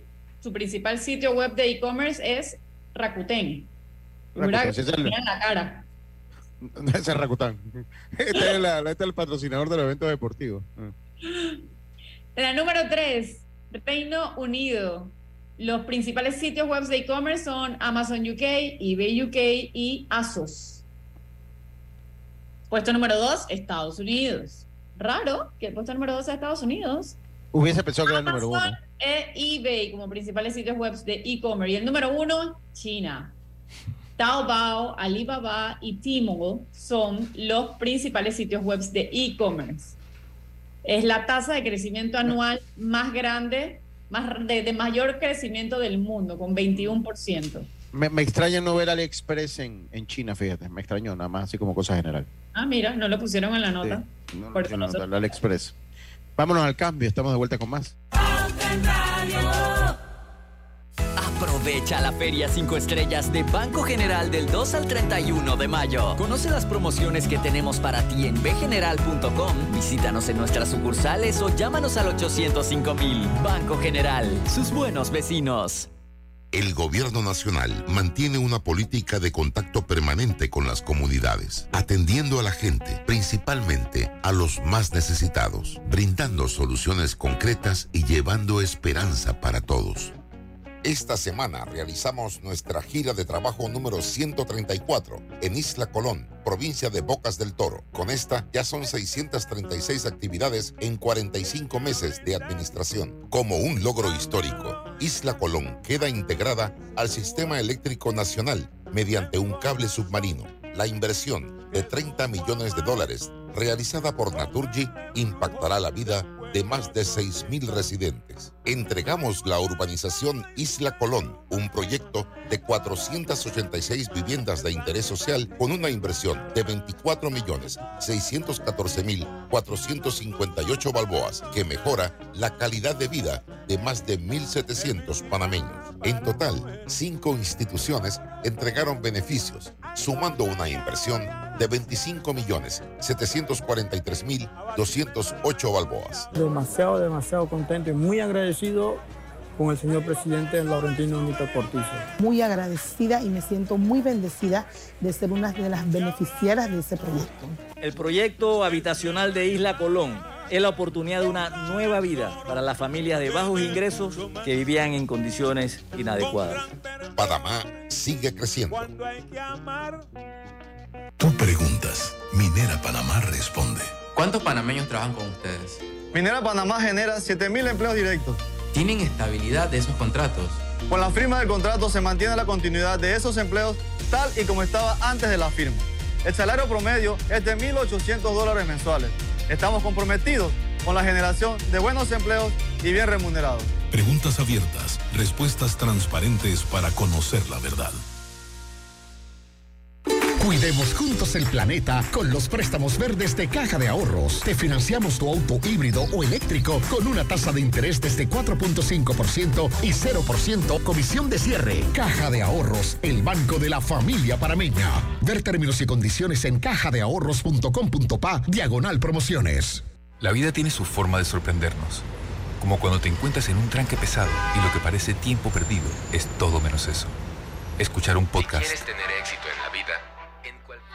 su principal sitio web de e-commerce es Rakuten. Mira, Rakuten, es el- en la cara. [LAUGHS] Es Rakuten. [LAUGHS] Este es, la- este es el patrocinador de los eventos deportivos. Ah. En la número 3, Reino Unido. Los principales sitios web de e-commerce son Amazon UK, eBay UK y ASOS. Puesto número 2, Estados Unidos. Raro que el puesto número 2 sea Estados Unidos. Hubiese pensado que era el número uno. E eBay como principales sitios web de e-commerce. Y el número 1, China. [LAUGHS] Taobao, Alibaba y Tmall son los principales sitios web de e-commerce. Es la tasa de crecimiento anual más grande, más de, de mayor crecimiento del mundo, con 21%. Me, me extraña no ver AliExpress en, en China, fíjate. Me extrañó, nada más así como cosa general. Ah, mira, no lo pusieron en la nota. No, Por no, eso no, nosotros- el AliExpress. Vámonos al cambio, estamos de vuelta con más. Aprovecha la Feria 5 Estrellas de Banco General del 2 al 31 de mayo. Conoce las promociones que tenemos para ti en bgeneral.com. Visítanos en nuestras sucursales o llámanos al 805 mil. Banco General, sus buenos vecinos. El gobierno nacional mantiene una política de contacto permanente con las comunidades, atendiendo a la gente, principalmente a los más necesitados, brindando soluciones concretas y llevando esperanza para todos. Esta semana realizamos nuestra gira de trabajo número 134 en Isla Colón, provincia de Bocas del Toro. Con esta ya son 636 actividades en 45 meses de administración. Como un logro histórico, Isla Colón queda integrada al sistema eléctrico nacional mediante un cable submarino. La inversión de 30 millones de dólares realizada por Naturgy impactará la vida de más de 6.000 residentes. Entregamos la urbanización Isla Colón, un proyecto de 486 viviendas de interés social con una inversión de 24 millones 614 mil 458 balboas que mejora la calidad de vida de más de 1.700 panameños. En total, cinco instituciones entregaron beneficios, sumando una inversión de 25 millones 743 mil 208 balboas. Demasiado, demasiado contento y muy agradecido con el señor presidente Laurentino Nito Cortizo. muy agradecida y me siento muy bendecida de ser una de las beneficiarias de ese proyecto. El proyecto habitacional de Isla Colón es la oportunidad de una nueva vida para las familias de bajos ingresos que vivían en condiciones inadecuadas. Panamá sigue creciendo. Tú preguntas, Minera Panamá responde. ¿Cuántos panameños trabajan con ustedes? Minera Panamá genera 7.000 empleos directos. ¿Tienen estabilidad de esos contratos? Con la firma del contrato se mantiene la continuidad de esos empleos tal y como estaba antes de la firma. El salario promedio es de 1.800 dólares mensuales. Estamos comprometidos con la generación de buenos empleos y bien remunerados. Preguntas abiertas, respuestas transparentes para conocer la verdad. Cuidemos juntos el planeta con los préstamos verdes de Caja de Ahorros. Te financiamos tu auto híbrido o eléctrico con una tasa de interés desde 4.5% y 0% comisión de cierre. Caja de Ahorros, el banco de la familia parameña. Ver términos y condiciones en cajadeahorros.com.pa diagonal promociones. La vida tiene su forma de sorprendernos. Como cuando te encuentras en un tranque pesado y lo que parece tiempo perdido es todo menos eso. Escuchar un podcast, tener éxito en la vida,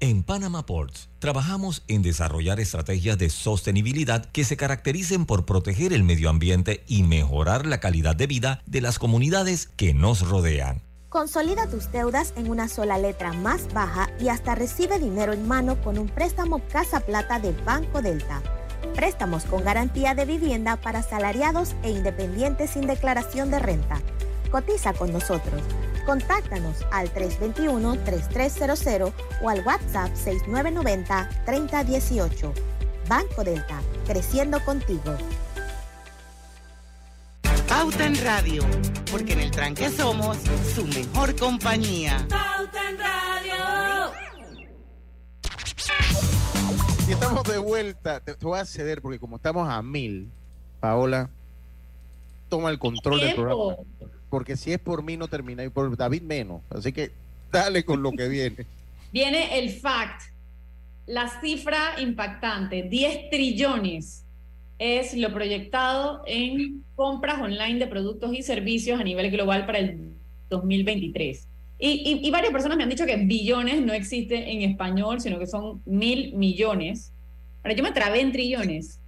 En Panama Ports trabajamos en desarrollar estrategias de sostenibilidad que se caractericen por proteger el medio ambiente y mejorar la calidad de vida de las comunidades que nos rodean. Consolida tus deudas en una sola letra más baja y hasta recibe dinero en mano con un préstamo Casa Plata de Banco Delta. Préstamos con garantía de vivienda para salariados e independientes sin declaración de renta. Cotiza con nosotros. Contáctanos al 321-3300 o al WhatsApp 6990-3018. Banco Delta, creciendo contigo. Pauta en Radio, porque en el tranque somos su mejor compañía. Pauta en Radio. Y estamos de vuelta. Te, te voy a ceder porque como estamos a mil, Paola, toma el control del programa. Porque si es por mí no termina y por David menos. Así que dale con lo que viene. [LAUGHS] Viene el fact, la cifra impactante, 10 trillones es lo proyectado en compras online de productos y servicios a nivel global para el 2023. Y, y- y varias personas me han dicho que billones no existe en español, sino que son mil millones. Ahora, yo me trabé en trillones.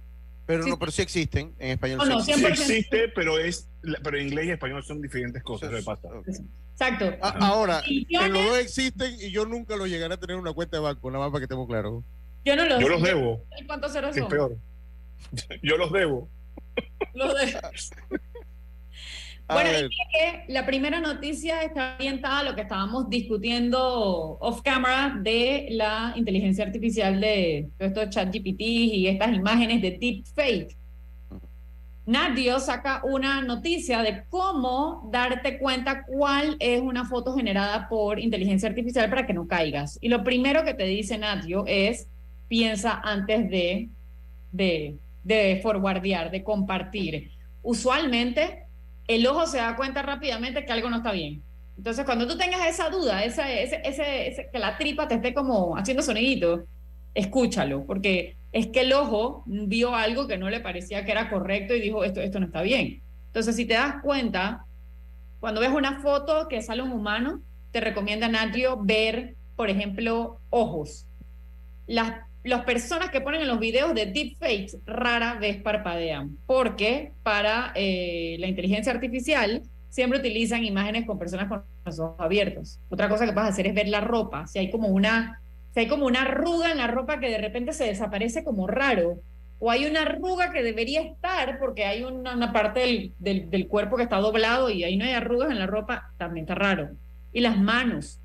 Pero no, pero sí existen en español. No, no, sí existe, pero es pero inglés y español son diferentes cosas. de. Exacto. A- Ahora, en los dos existen y yo nunca los llegaré a tener una cuenta de banco, nada más para que estemos claros. Yo no los, Yo los debo. ¿Y ¿Cuántos ceros Es son? peor. [LAUGHS] Yo los debo. Los de- [LAUGHS] A Bueno, que la primera noticia está orientada a lo que estábamos discutiendo off camera de la inteligencia artificial de todo esto de ChatGPT y estas imágenes de deepfake. Nadio saca una noticia de cómo darte cuenta cuál es una foto generada por inteligencia artificial para que no caigas. Y lo primero que te dice Nadio es piensa antes de, de, de forwardear, de compartir. Usualmente el ojo se da cuenta rápidamente que algo no está bien. Entonces, cuando tú tengas esa duda, esa, ese, ese- ese- que la tripa te esté como haciendo sonidito, escúchalo, porque es que el ojo vio algo que no le parecía que era correcto y dijo, esto, esto no está bien. Entonces, si te das cuenta, cuando ves una foto que sale un humano, te recomienda Natrio ver, por ejemplo, ojos. Las, las personas que ponen en los videos de deepfakes rara vez parpadean, porque para eh, la inteligencia artificial siempre utilizan imágenes con personas con los ojos abiertos. Otra cosa que puedes hacer es ver la ropa, si hay como una, si hay como una arruga en la ropa que de repente se desaparece como raro, o hay una arruga que debería estar porque hay una, una parte del, del- del cuerpo que está doblado y ahí no hay arrugas en la ropa, también está raro. Y las manos.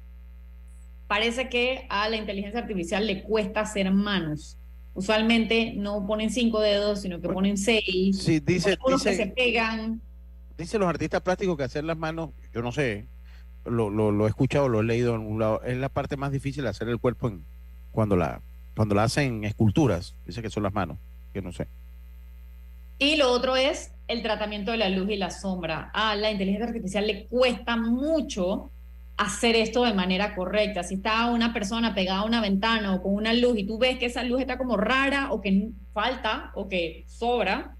Parece que a la inteligencia artificial le cuesta hacer manos. Usualmente no ponen cinco dedos, sino que ponen seis. Sí, dice, Unos que dice- se pegan. Dicen los artistas plásticos que hacer las manos, yo no sé, lo, he escuchado, lo he leído en un lado, es la parte más difícil de hacer el cuerpo cuando la cuando la hacen esculturas. Dice que son las manos, que no sé. Y lo otro es el tratamiento de la luz y la sombra. A la inteligencia artificial le cuesta mucho hacer esto de manera correcta. Si está una persona pegada a una ventana o con una luz y tú ves que esa luz está como rara o que falta o que sobra,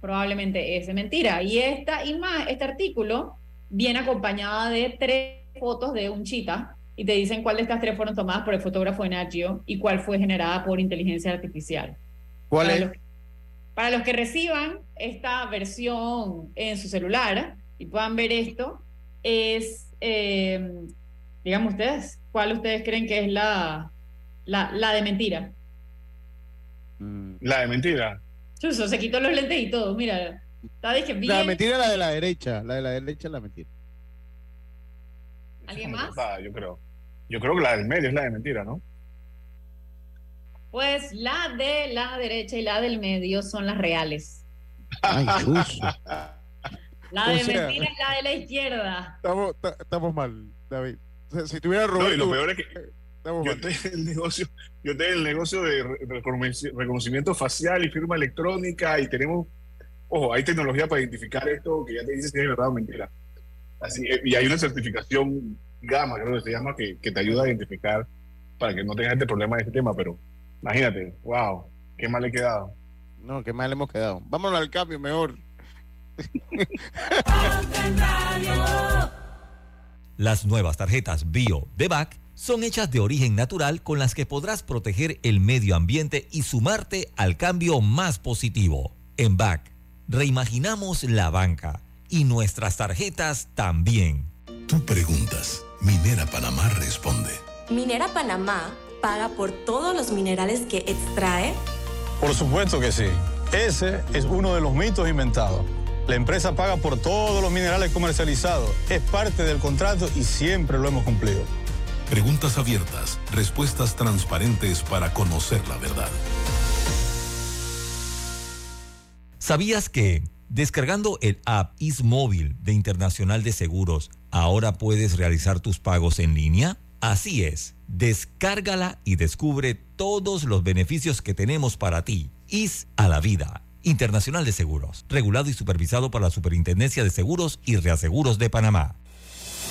probablemente es mentira. Y esta ima- este artículo viene acompañada de tres fotos de un chita y te dicen cuál de estas tres fueron tomadas por el fotógrafo de Nat Geo y cuál fue generada por inteligencia artificial. ¿Cuál Para es? los- para los que reciban esta versión en su celular y puedan ver esto, es, eh, digamos ustedes, ¿cuál ustedes creen que es la, la, la de mentira? La de mentira. Chuso, se quitó los lentes y todo, mira. Está dije bien. La mentira es la de la derecha, la de la derecha es la mentira. ¿Alguien más? Ah, yo creo. Yo creo que la del medio es la de mentira, ¿no? Pues la de la derecha y la del medio son las reales. Ay. La O de sea- mentira es la de la izquierda. Estamos, ta- estamos mal, David. O sea, si tuviera No, Roberto, y lo peor es que estamos yo mal. tengo el negocio, yo tengo el negocio de re- reconocimiento reconocimiento facial y firma electrónica y tenemos, ojo, hay tecnología para identificar esto que ya te dice si es verdad o mentira. Así, eh, y hay una certificación Gama, creo que se llama, que, que te ayuda a identificar para que no tengas este problema de este tema, pero imagínate, wow, qué mal he quedado. No, qué mal hemos quedado. Vámonos al cambio mejor. Las nuevas tarjetas Bio de BAC son hechas de origen natural con las que podrás proteger el medio ambiente y sumarte al cambio más positivo. En BAC, reimaginamos la banca y nuestras tarjetas también. Tú preguntas, Minera Panamá responde. Minera Panamá paga por todos los minerales que extrae. Por supuesto que sí. Ese es uno de los mitos inventados. La empresa paga por todos los minerales comercializados. Es parte del contrato y siempre lo hemos cumplido. Preguntas abiertas, respuestas transparentes para conocer la verdad. ¿Sabías que descargando el app IsMóvil de Internacional de Seguros, ahora puedes realizar tus pagos en línea? Así es, descárgala y descubre todos los beneficios que tenemos para ti. IS a la vida. Internacional de Seguros, regulado y supervisado por la Superintendencia de Seguros y Reaseguros de Panamá.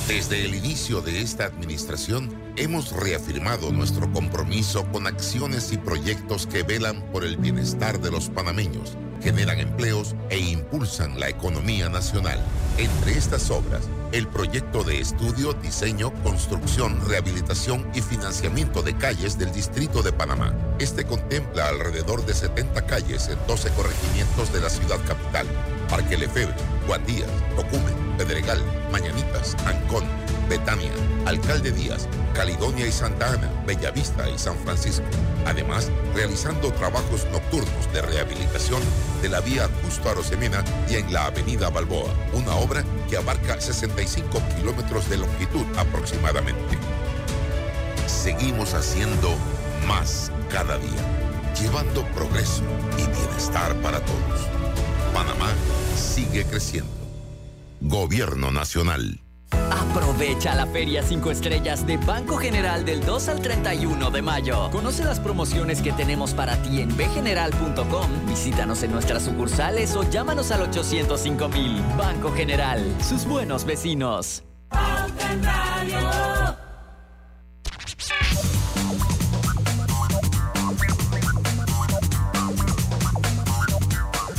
Desde el inicio de esta administración, hemos reafirmado nuestro compromiso con acciones y proyectos que velan por el bienestar de los panameños, generan empleos e impulsan la economía nacional. Entre estas obras, el proyecto de estudio, diseño, construcción, rehabilitación y financiamiento de calles del Distrito de Panamá. Este contempla alrededor de 70 calles en 12 corregimientos de la ciudad capital. Parque Lefebvre, Juan Díaz, Tocumen, Pedregal, Mañanitas, Ancón, Betania, Alcalde Díaz, Caledonia y Santa Ana, Bellavista y San Francisco. Además, realizando trabajos nocturnos de rehabilitación de la vía Justo Arosemena y en la avenida Balboa, una obra que abarca 65 kilómetros de longitud aproximadamente. Seguimos haciendo más cada día, llevando progreso y bienestar para todos. Panamá sigue creciendo. Gobierno Nacional. Aprovecha la Feria 5 Estrellas de Banco General del 2 al 31 de mayo. Conoce las promociones que tenemos para ti en bgeneral.com. Visítanos en nuestras sucursales o llámanos al 805 mil. Banco General, sus buenos vecinos.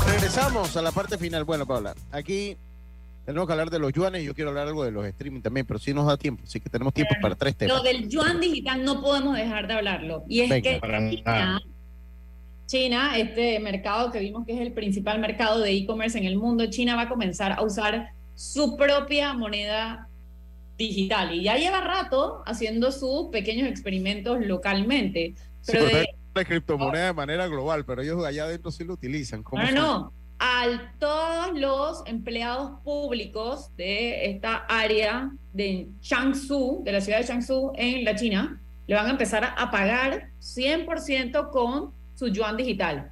Regresamos a la parte final. Bueno, Paula, aquí tenemos que hablar de los yuanes y yo quiero hablar algo de los streaming también, pero sí nos da tiempo, así que tenemos tiempo para tres temas. Lo del yuan digital no podemos dejar de hablarlo. Y es Venga, que China, este mercado que vimos que es el principal mercado de e-commerce en el mundo, China va a comenzar a usar su propia moneda digital. Y ya lleva rato haciendo sus pequeños experimentos localmente. Sí, Pero porque de, la criptomoneda de manera global, pero ellos allá adentro sí lo utilizan. ¿Cómo No, son? no, no. A todos los empleados públicos de esta área de Changshu, de la ciudad de Changshu en la China, le van a empezar a pagar 100% con su yuan digital.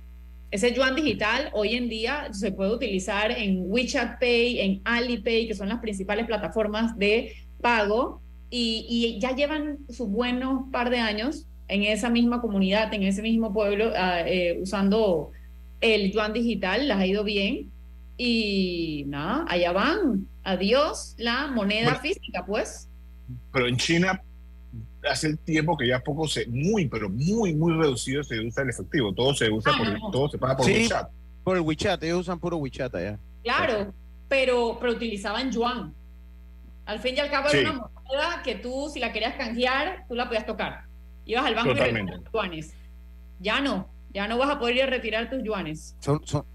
Ese yuan digital hoy en día se puede utilizar en WeChat Pay, en Alipay, que son las principales plataformas de pago, y, y ya llevan sus buenos par de años en esa misma comunidad, en ese mismo pueblo, ah, eh, usando el yuan digital, les ha ido bien. Y nada, allá van. Adiós la moneda Bueno. física, pues. Pero en China hace tiempo que ya poco se, muy, pero muy, muy reducido se usa el efectivo. Todo se usa Ah, por, no. todo se paga por Sí, WeChat. por el WeChat, ellos usan puro WeChat allá. Claro, pero, pero utilizaban yuan. Al fin y al cabo Sí. era una moneda que tú, si la querías canjear, tú la podías tocar. Ibas al banco y Totalmente. retirabas yuanes. Ya no, ya no vas a poder ir a retirar tus yuanes. Son, son,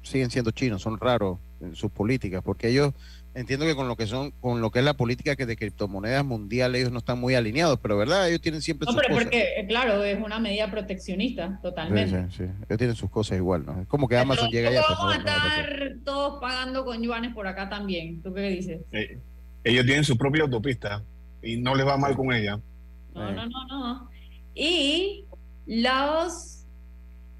siguen siendo chinos, son raros en sus políticas, porque ellos entiendo que con lo que son, con lo que es la política que de criptomonedas mundial, ellos no están muy alineados, pero verdad, ellos tienen siempre No, sus pero cosas. porque, eh, claro, es una medida proteccionista, totalmente. sí, sí. Ellos tienen sus cosas igual, ¿no? Es como que Amazon Pero llega pues, vamos no- a estar todos pagando con yuanes por acá también. ¿Tú qué dices? Eh, ellos tienen su propia autopista y no les va mal con ella. No, no, no, no. Y los,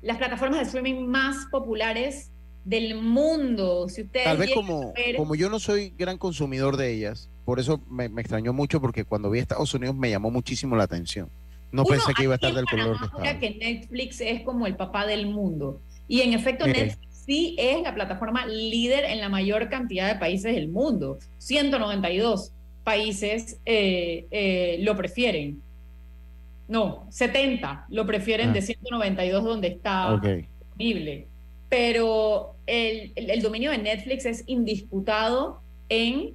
las plataformas de streaming más populares del mundo. Si ustedes Tal vez como, ver- como yo no soy gran consumidor de ellas, por eso me, me extrañó mucho porque cuando vi a Estados Unidos me llamó muchísimo la atención. No Uno pensé que iba a estar del color que estaba. que Netflix es como el papá del mundo. Y en efecto, Sí. Netflix sí es la plataforma líder en la mayor cantidad de países del mundo. 192 países eh, eh, lo prefieren. No, 70 lo prefieren Ah. de 192 donde está disponible. Pero el, el- el dominio de Netflix es indisputado en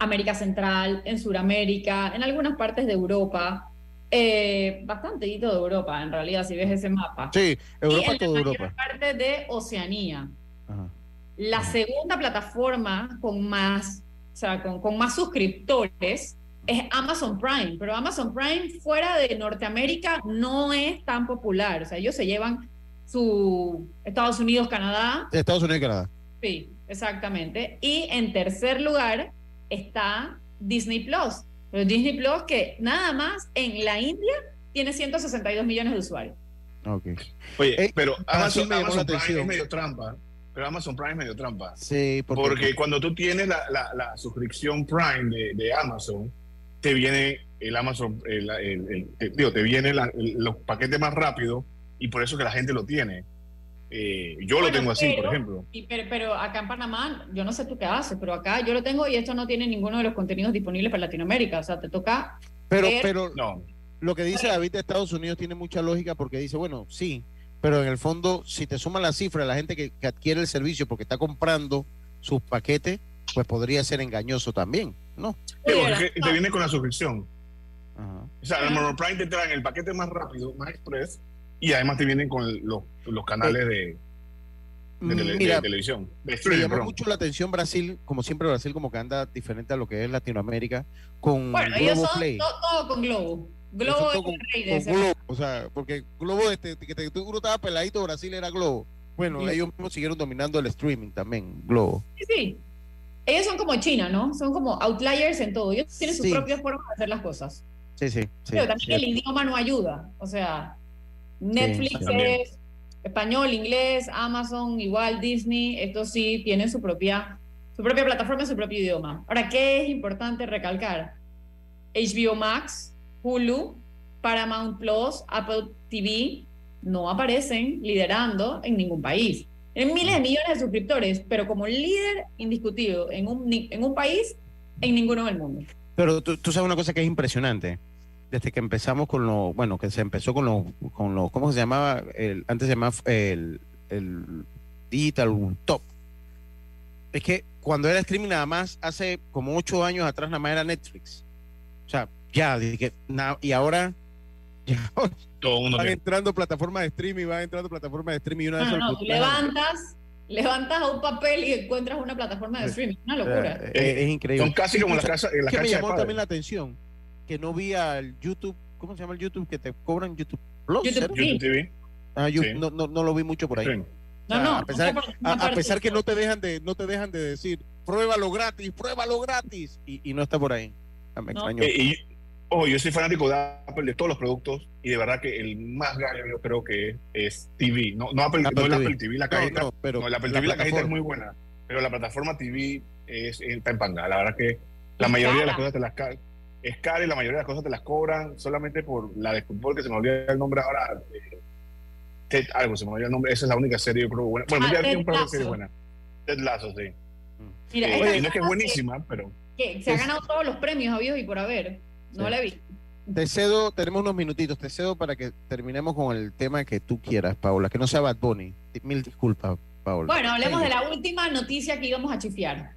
América Central, en Sudamérica, en algunas partes de Europa, eh, bastante de Europa, en realidad, si ves ese mapa. Sí, Europa, y en la Europa. parte de Oceanía. Ajá. La segunda plataforma con más, o sea, con, con más suscriptores es Amazon Prime, pero Amazon Prime fuera de Norteamérica no es tan popular. O sea, ellos se llevan su Estados Unidos, Canadá, Estados Unidos y Canadá. Sí, exactamente. Y en tercer lugar está Disney Plus. Pero Disney Plus que nada más en la India tiene 162 millones de usuarios. Ok. Oye, Eh, pero Amazon, Prime es medio trampa. Pero Amazon Prime es medio trampa. Sí, porque, Porque cuando tú tienes la, la- la suscripción Prime de, de Amazon, te viene el Amazon, el, el- el- te, digo, te vienen los paquetes más rápido y por eso que la gente lo tiene. Eh, yo lo tengo así, por ejemplo. y pero, pero acá en Panamá, yo no sé tú qué haces, pero acá yo lo tengo y esto no tiene ninguno de los contenidos disponibles para Latinoamérica. O sea, te toca. pero, ver- pero No. lo que dice David de Estados Unidos tiene mucha lógica porque dice, bueno, sí, pero en el fondo, si te suman la cifra, la gente que, que adquiere el servicio porque está comprando sus paquetes, pues podría ser engañoso también, ¿no? Sí, porque te viene con la suscripción. Ajá. O sea, el Amazon Prime te traen el paquete más rápido, más express, y además te vienen con los, los canales de, de, tele- de Mira, televisión. De Me llamó perdón. mucho la atención Brasil, como siempre Brasil como que anda diferente a lo que es Latinoamérica, con Bueno, ellos Globo son Play. to- todo con Globo. Globo es el rey de con. Globo, o sea, porque Globo, este, que te, estaba peladito, Brasil era Globo. Bueno, Sí. ellos mismos siguieron dominando el streaming también, Globo. Sí, sí. Ellos son como China, ¿no? Son como outliers en todo. Ellos tienen sus Sí. propias formas de hacer las cosas. Sí, sí. sí, Pero también el idioma no ayuda. O sea, Netflix es español, inglés, Amazon, igual Disney, estos sí tienen su propia, su propia plataforma, su propio idioma. Ahora, ¿qué es importante recalcar? HBO Max, Hulu, Paramount Plus, Apple TV no aparecen liderando en ningún país. Tienen miles de millones de suscriptores, pero como líder indiscutido en un, en un país, en ninguno del mundo. Pero tú, tú sabes una cosa que es impresionante. Desde que empezamos con lo, bueno, que se empezó con los, con los, ¿cómo se llamaba? El, antes se llamaba el, el Digital Top. Es que cuando era streaming nada más, hace como ocho años atrás nada más era Netflix. O sea, ya, na- y ahora Todo van entrando plataformas de streaming, van entrando plataformas de streaming y una No, vez no, no, levantas, levantas a un papel y encuentras una plataforma de streaming. Una locura. Eh, eh, es increíble. Son casi como las casas- las que me de llamó también la atención que no vi al YouTube, ¿cómo se llama el YouTube que te cobran YouTube Plus? YouTube. TV. YouTube TV. Ah, yo Sí. no, no, no lo vi mucho por ahí. Sí. No, sea, no, a pesar, no a, a que no te dejan de no te dejan de decir pruébalo gratis, pruébalo gratis y, y no está por ahí. Ah, me No. extrañó. Eh, y, ojo, yo soy fanático de Apple, de todos los productos, y de verdad que el más gallo yo creo que es TV. No, no, Apple, Apple no el TV. Apple TV, la No, cajita. no, pero no, el Apple la TV, la cajita es muy buena, pero la plataforma TV es, está en panga. La verdad que la mayoría de las cosas te las es cara y la mayoría de las cosas te las cobran solamente por la de fútbol, que se me olvida el nombre ahora. eh, Ted algo, se me olvida el nombre. Esa es la única serie, yo creo, buena. Bueno, Ah, tiene un par de series buenas. Ted Lasso, sí. Mira, Eh, no es que es buenísima, pero... que, se ha ganado todos los premios habidos y por haber. No Sí. la vi. Te cedo, tenemos unos minutitos, te cedo para que terminemos con el tema que tú quieras, Paula, que no sea Bad Bunny. Mil disculpas, Paula. Bueno, hablemos de Venga. la última noticia que íbamos a chifiar.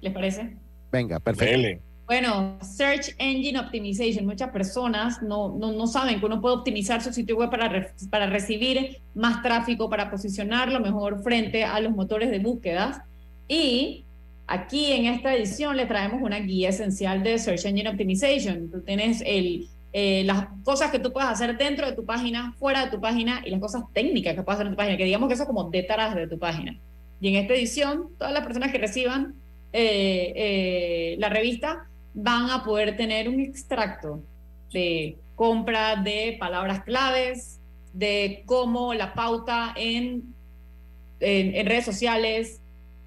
¿Les parece? Venga, perfecto. Dele. Bueno, Search Engine Optimization. Muchas personas no, no, no saben que uno puede optimizar su sitio web para, re- para recibir más tráfico, para posicionarlo mejor frente a los motores de búsquedas. Y aquí en esta edición le traemos una guía esencial de Search Engine Optimization. Tú tienes eh, las cosas que tú puedes hacer dentro de tu página, fuera de tu página y las cosas técnicas que puedes hacer en tu página, que digamos que eso es como detrás de tu página. Y en esta edición, todas las personas que reciban eh, eh, la revista van a poder tener un extracto de compra de palabras claves, de cómo la pauta en, en redes sociales,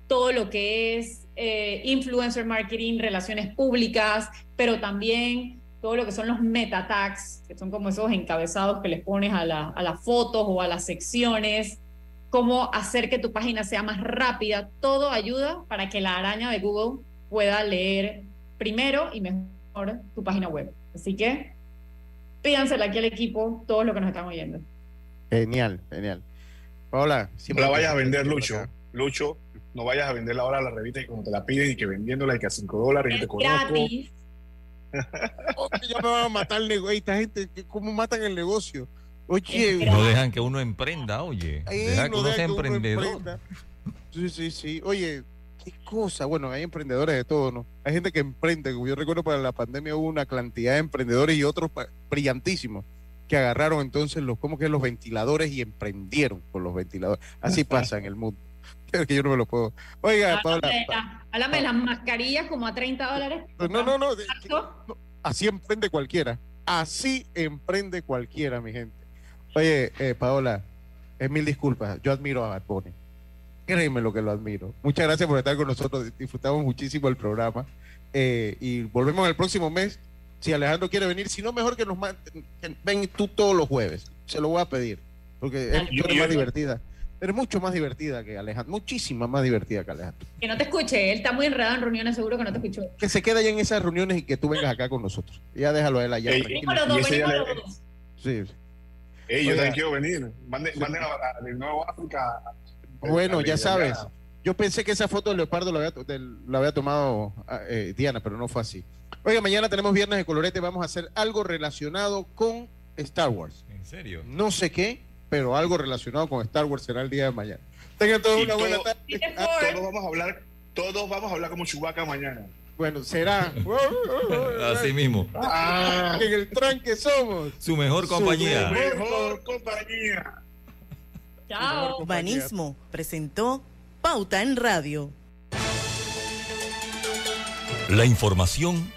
todo lo que es eh, influencer marketing, relaciones públicas, pero también todo lo que son los meta tags, que son como esos encabezados que les pones a, la- a las fotos o a las secciones. cómo hacer que tu página sea más rápida. Todo ayuda para que la araña de Google pueda leer primero y mejor tu página web. Así que pídansela aquí al equipo, todos los que nos están oyendo. Genial, genial. Paola, siempre. No la vayas a vender, Lucho. Lucho, no vayas a venderla ahora a la revista y cuando te la piden y que vendiéndola y que a 5 dólares y te conozco. Gratis. ya me van a matar el negocio. Esta gente, ¿cómo matan el negocio? Oye, no dejan que uno emprenda, oye. dejan que uno sea emprendedor. Sí, sí, sí. Oye, qué cosa. Bueno, hay emprendedores de todo, ¿no? Hay gente que emprende. Yo recuerdo para la pandemia hubo una cantidad de emprendedores y otros brillantísimos que agarraron entonces los, como que los ventiladores y emprendieron con los ventiladores. Así [LAUGHS] pasa en el mundo. Que yo no me lo puedo. Oiga, Paula. Háblame de las mascarillas como a 30 dólares. No, no, no, Así emprende cualquiera. Así emprende cualquiera, mi gente. Oye, eh, Paola, es mil disculpas. Yo admiro a Bad Bunny. Créeme lo que lo admiro. Muchas gracias por estar con nosotros. Disfrutamos muchísimo el programa. Eh, y volvemos el próximo mes. Si Alejandro quiere venir, si no, mejor que nos ven tú todos los jueves. Se lo voy a pedir. Porque es mucho más divertida. Eres mucho más divertida que Alejandro. Muchísima más divertida que Alejandro. Que no te escuche. Él está muy enredado en reuniones, seguro que no te escuchó. Que se quede allá en esas reuniones y que tú vengas acá con nosotros. Ya déjalo a él allá. Venimos los dos, venimos los dos. Sí. Ey, yo también quiero venir. Manden, manden a, a, Nuevo África. Bueno, ya sabes. Yo pensé que esa foto de leopardo la había, la había tomado eh, Diana, pero no fue así. Oiga, mañana tenemos Viernes de Colorete. Vamos a hacer algo relacionado con Star Wars. ¿En serio? No sé qué, pero algo relacionado con Star Wars será el día de mañana. Tengan todos una buena tarde. Todos vamos a hablar, todos vamos a hablar como Chewbacca mañana. Bueno, será. [LAUGHS] Así mismo. Ah, en el tranque somos. Su mejor compañía. Su mejor compañía. Chao. Urbanismo presentó Pauta en Radio. La información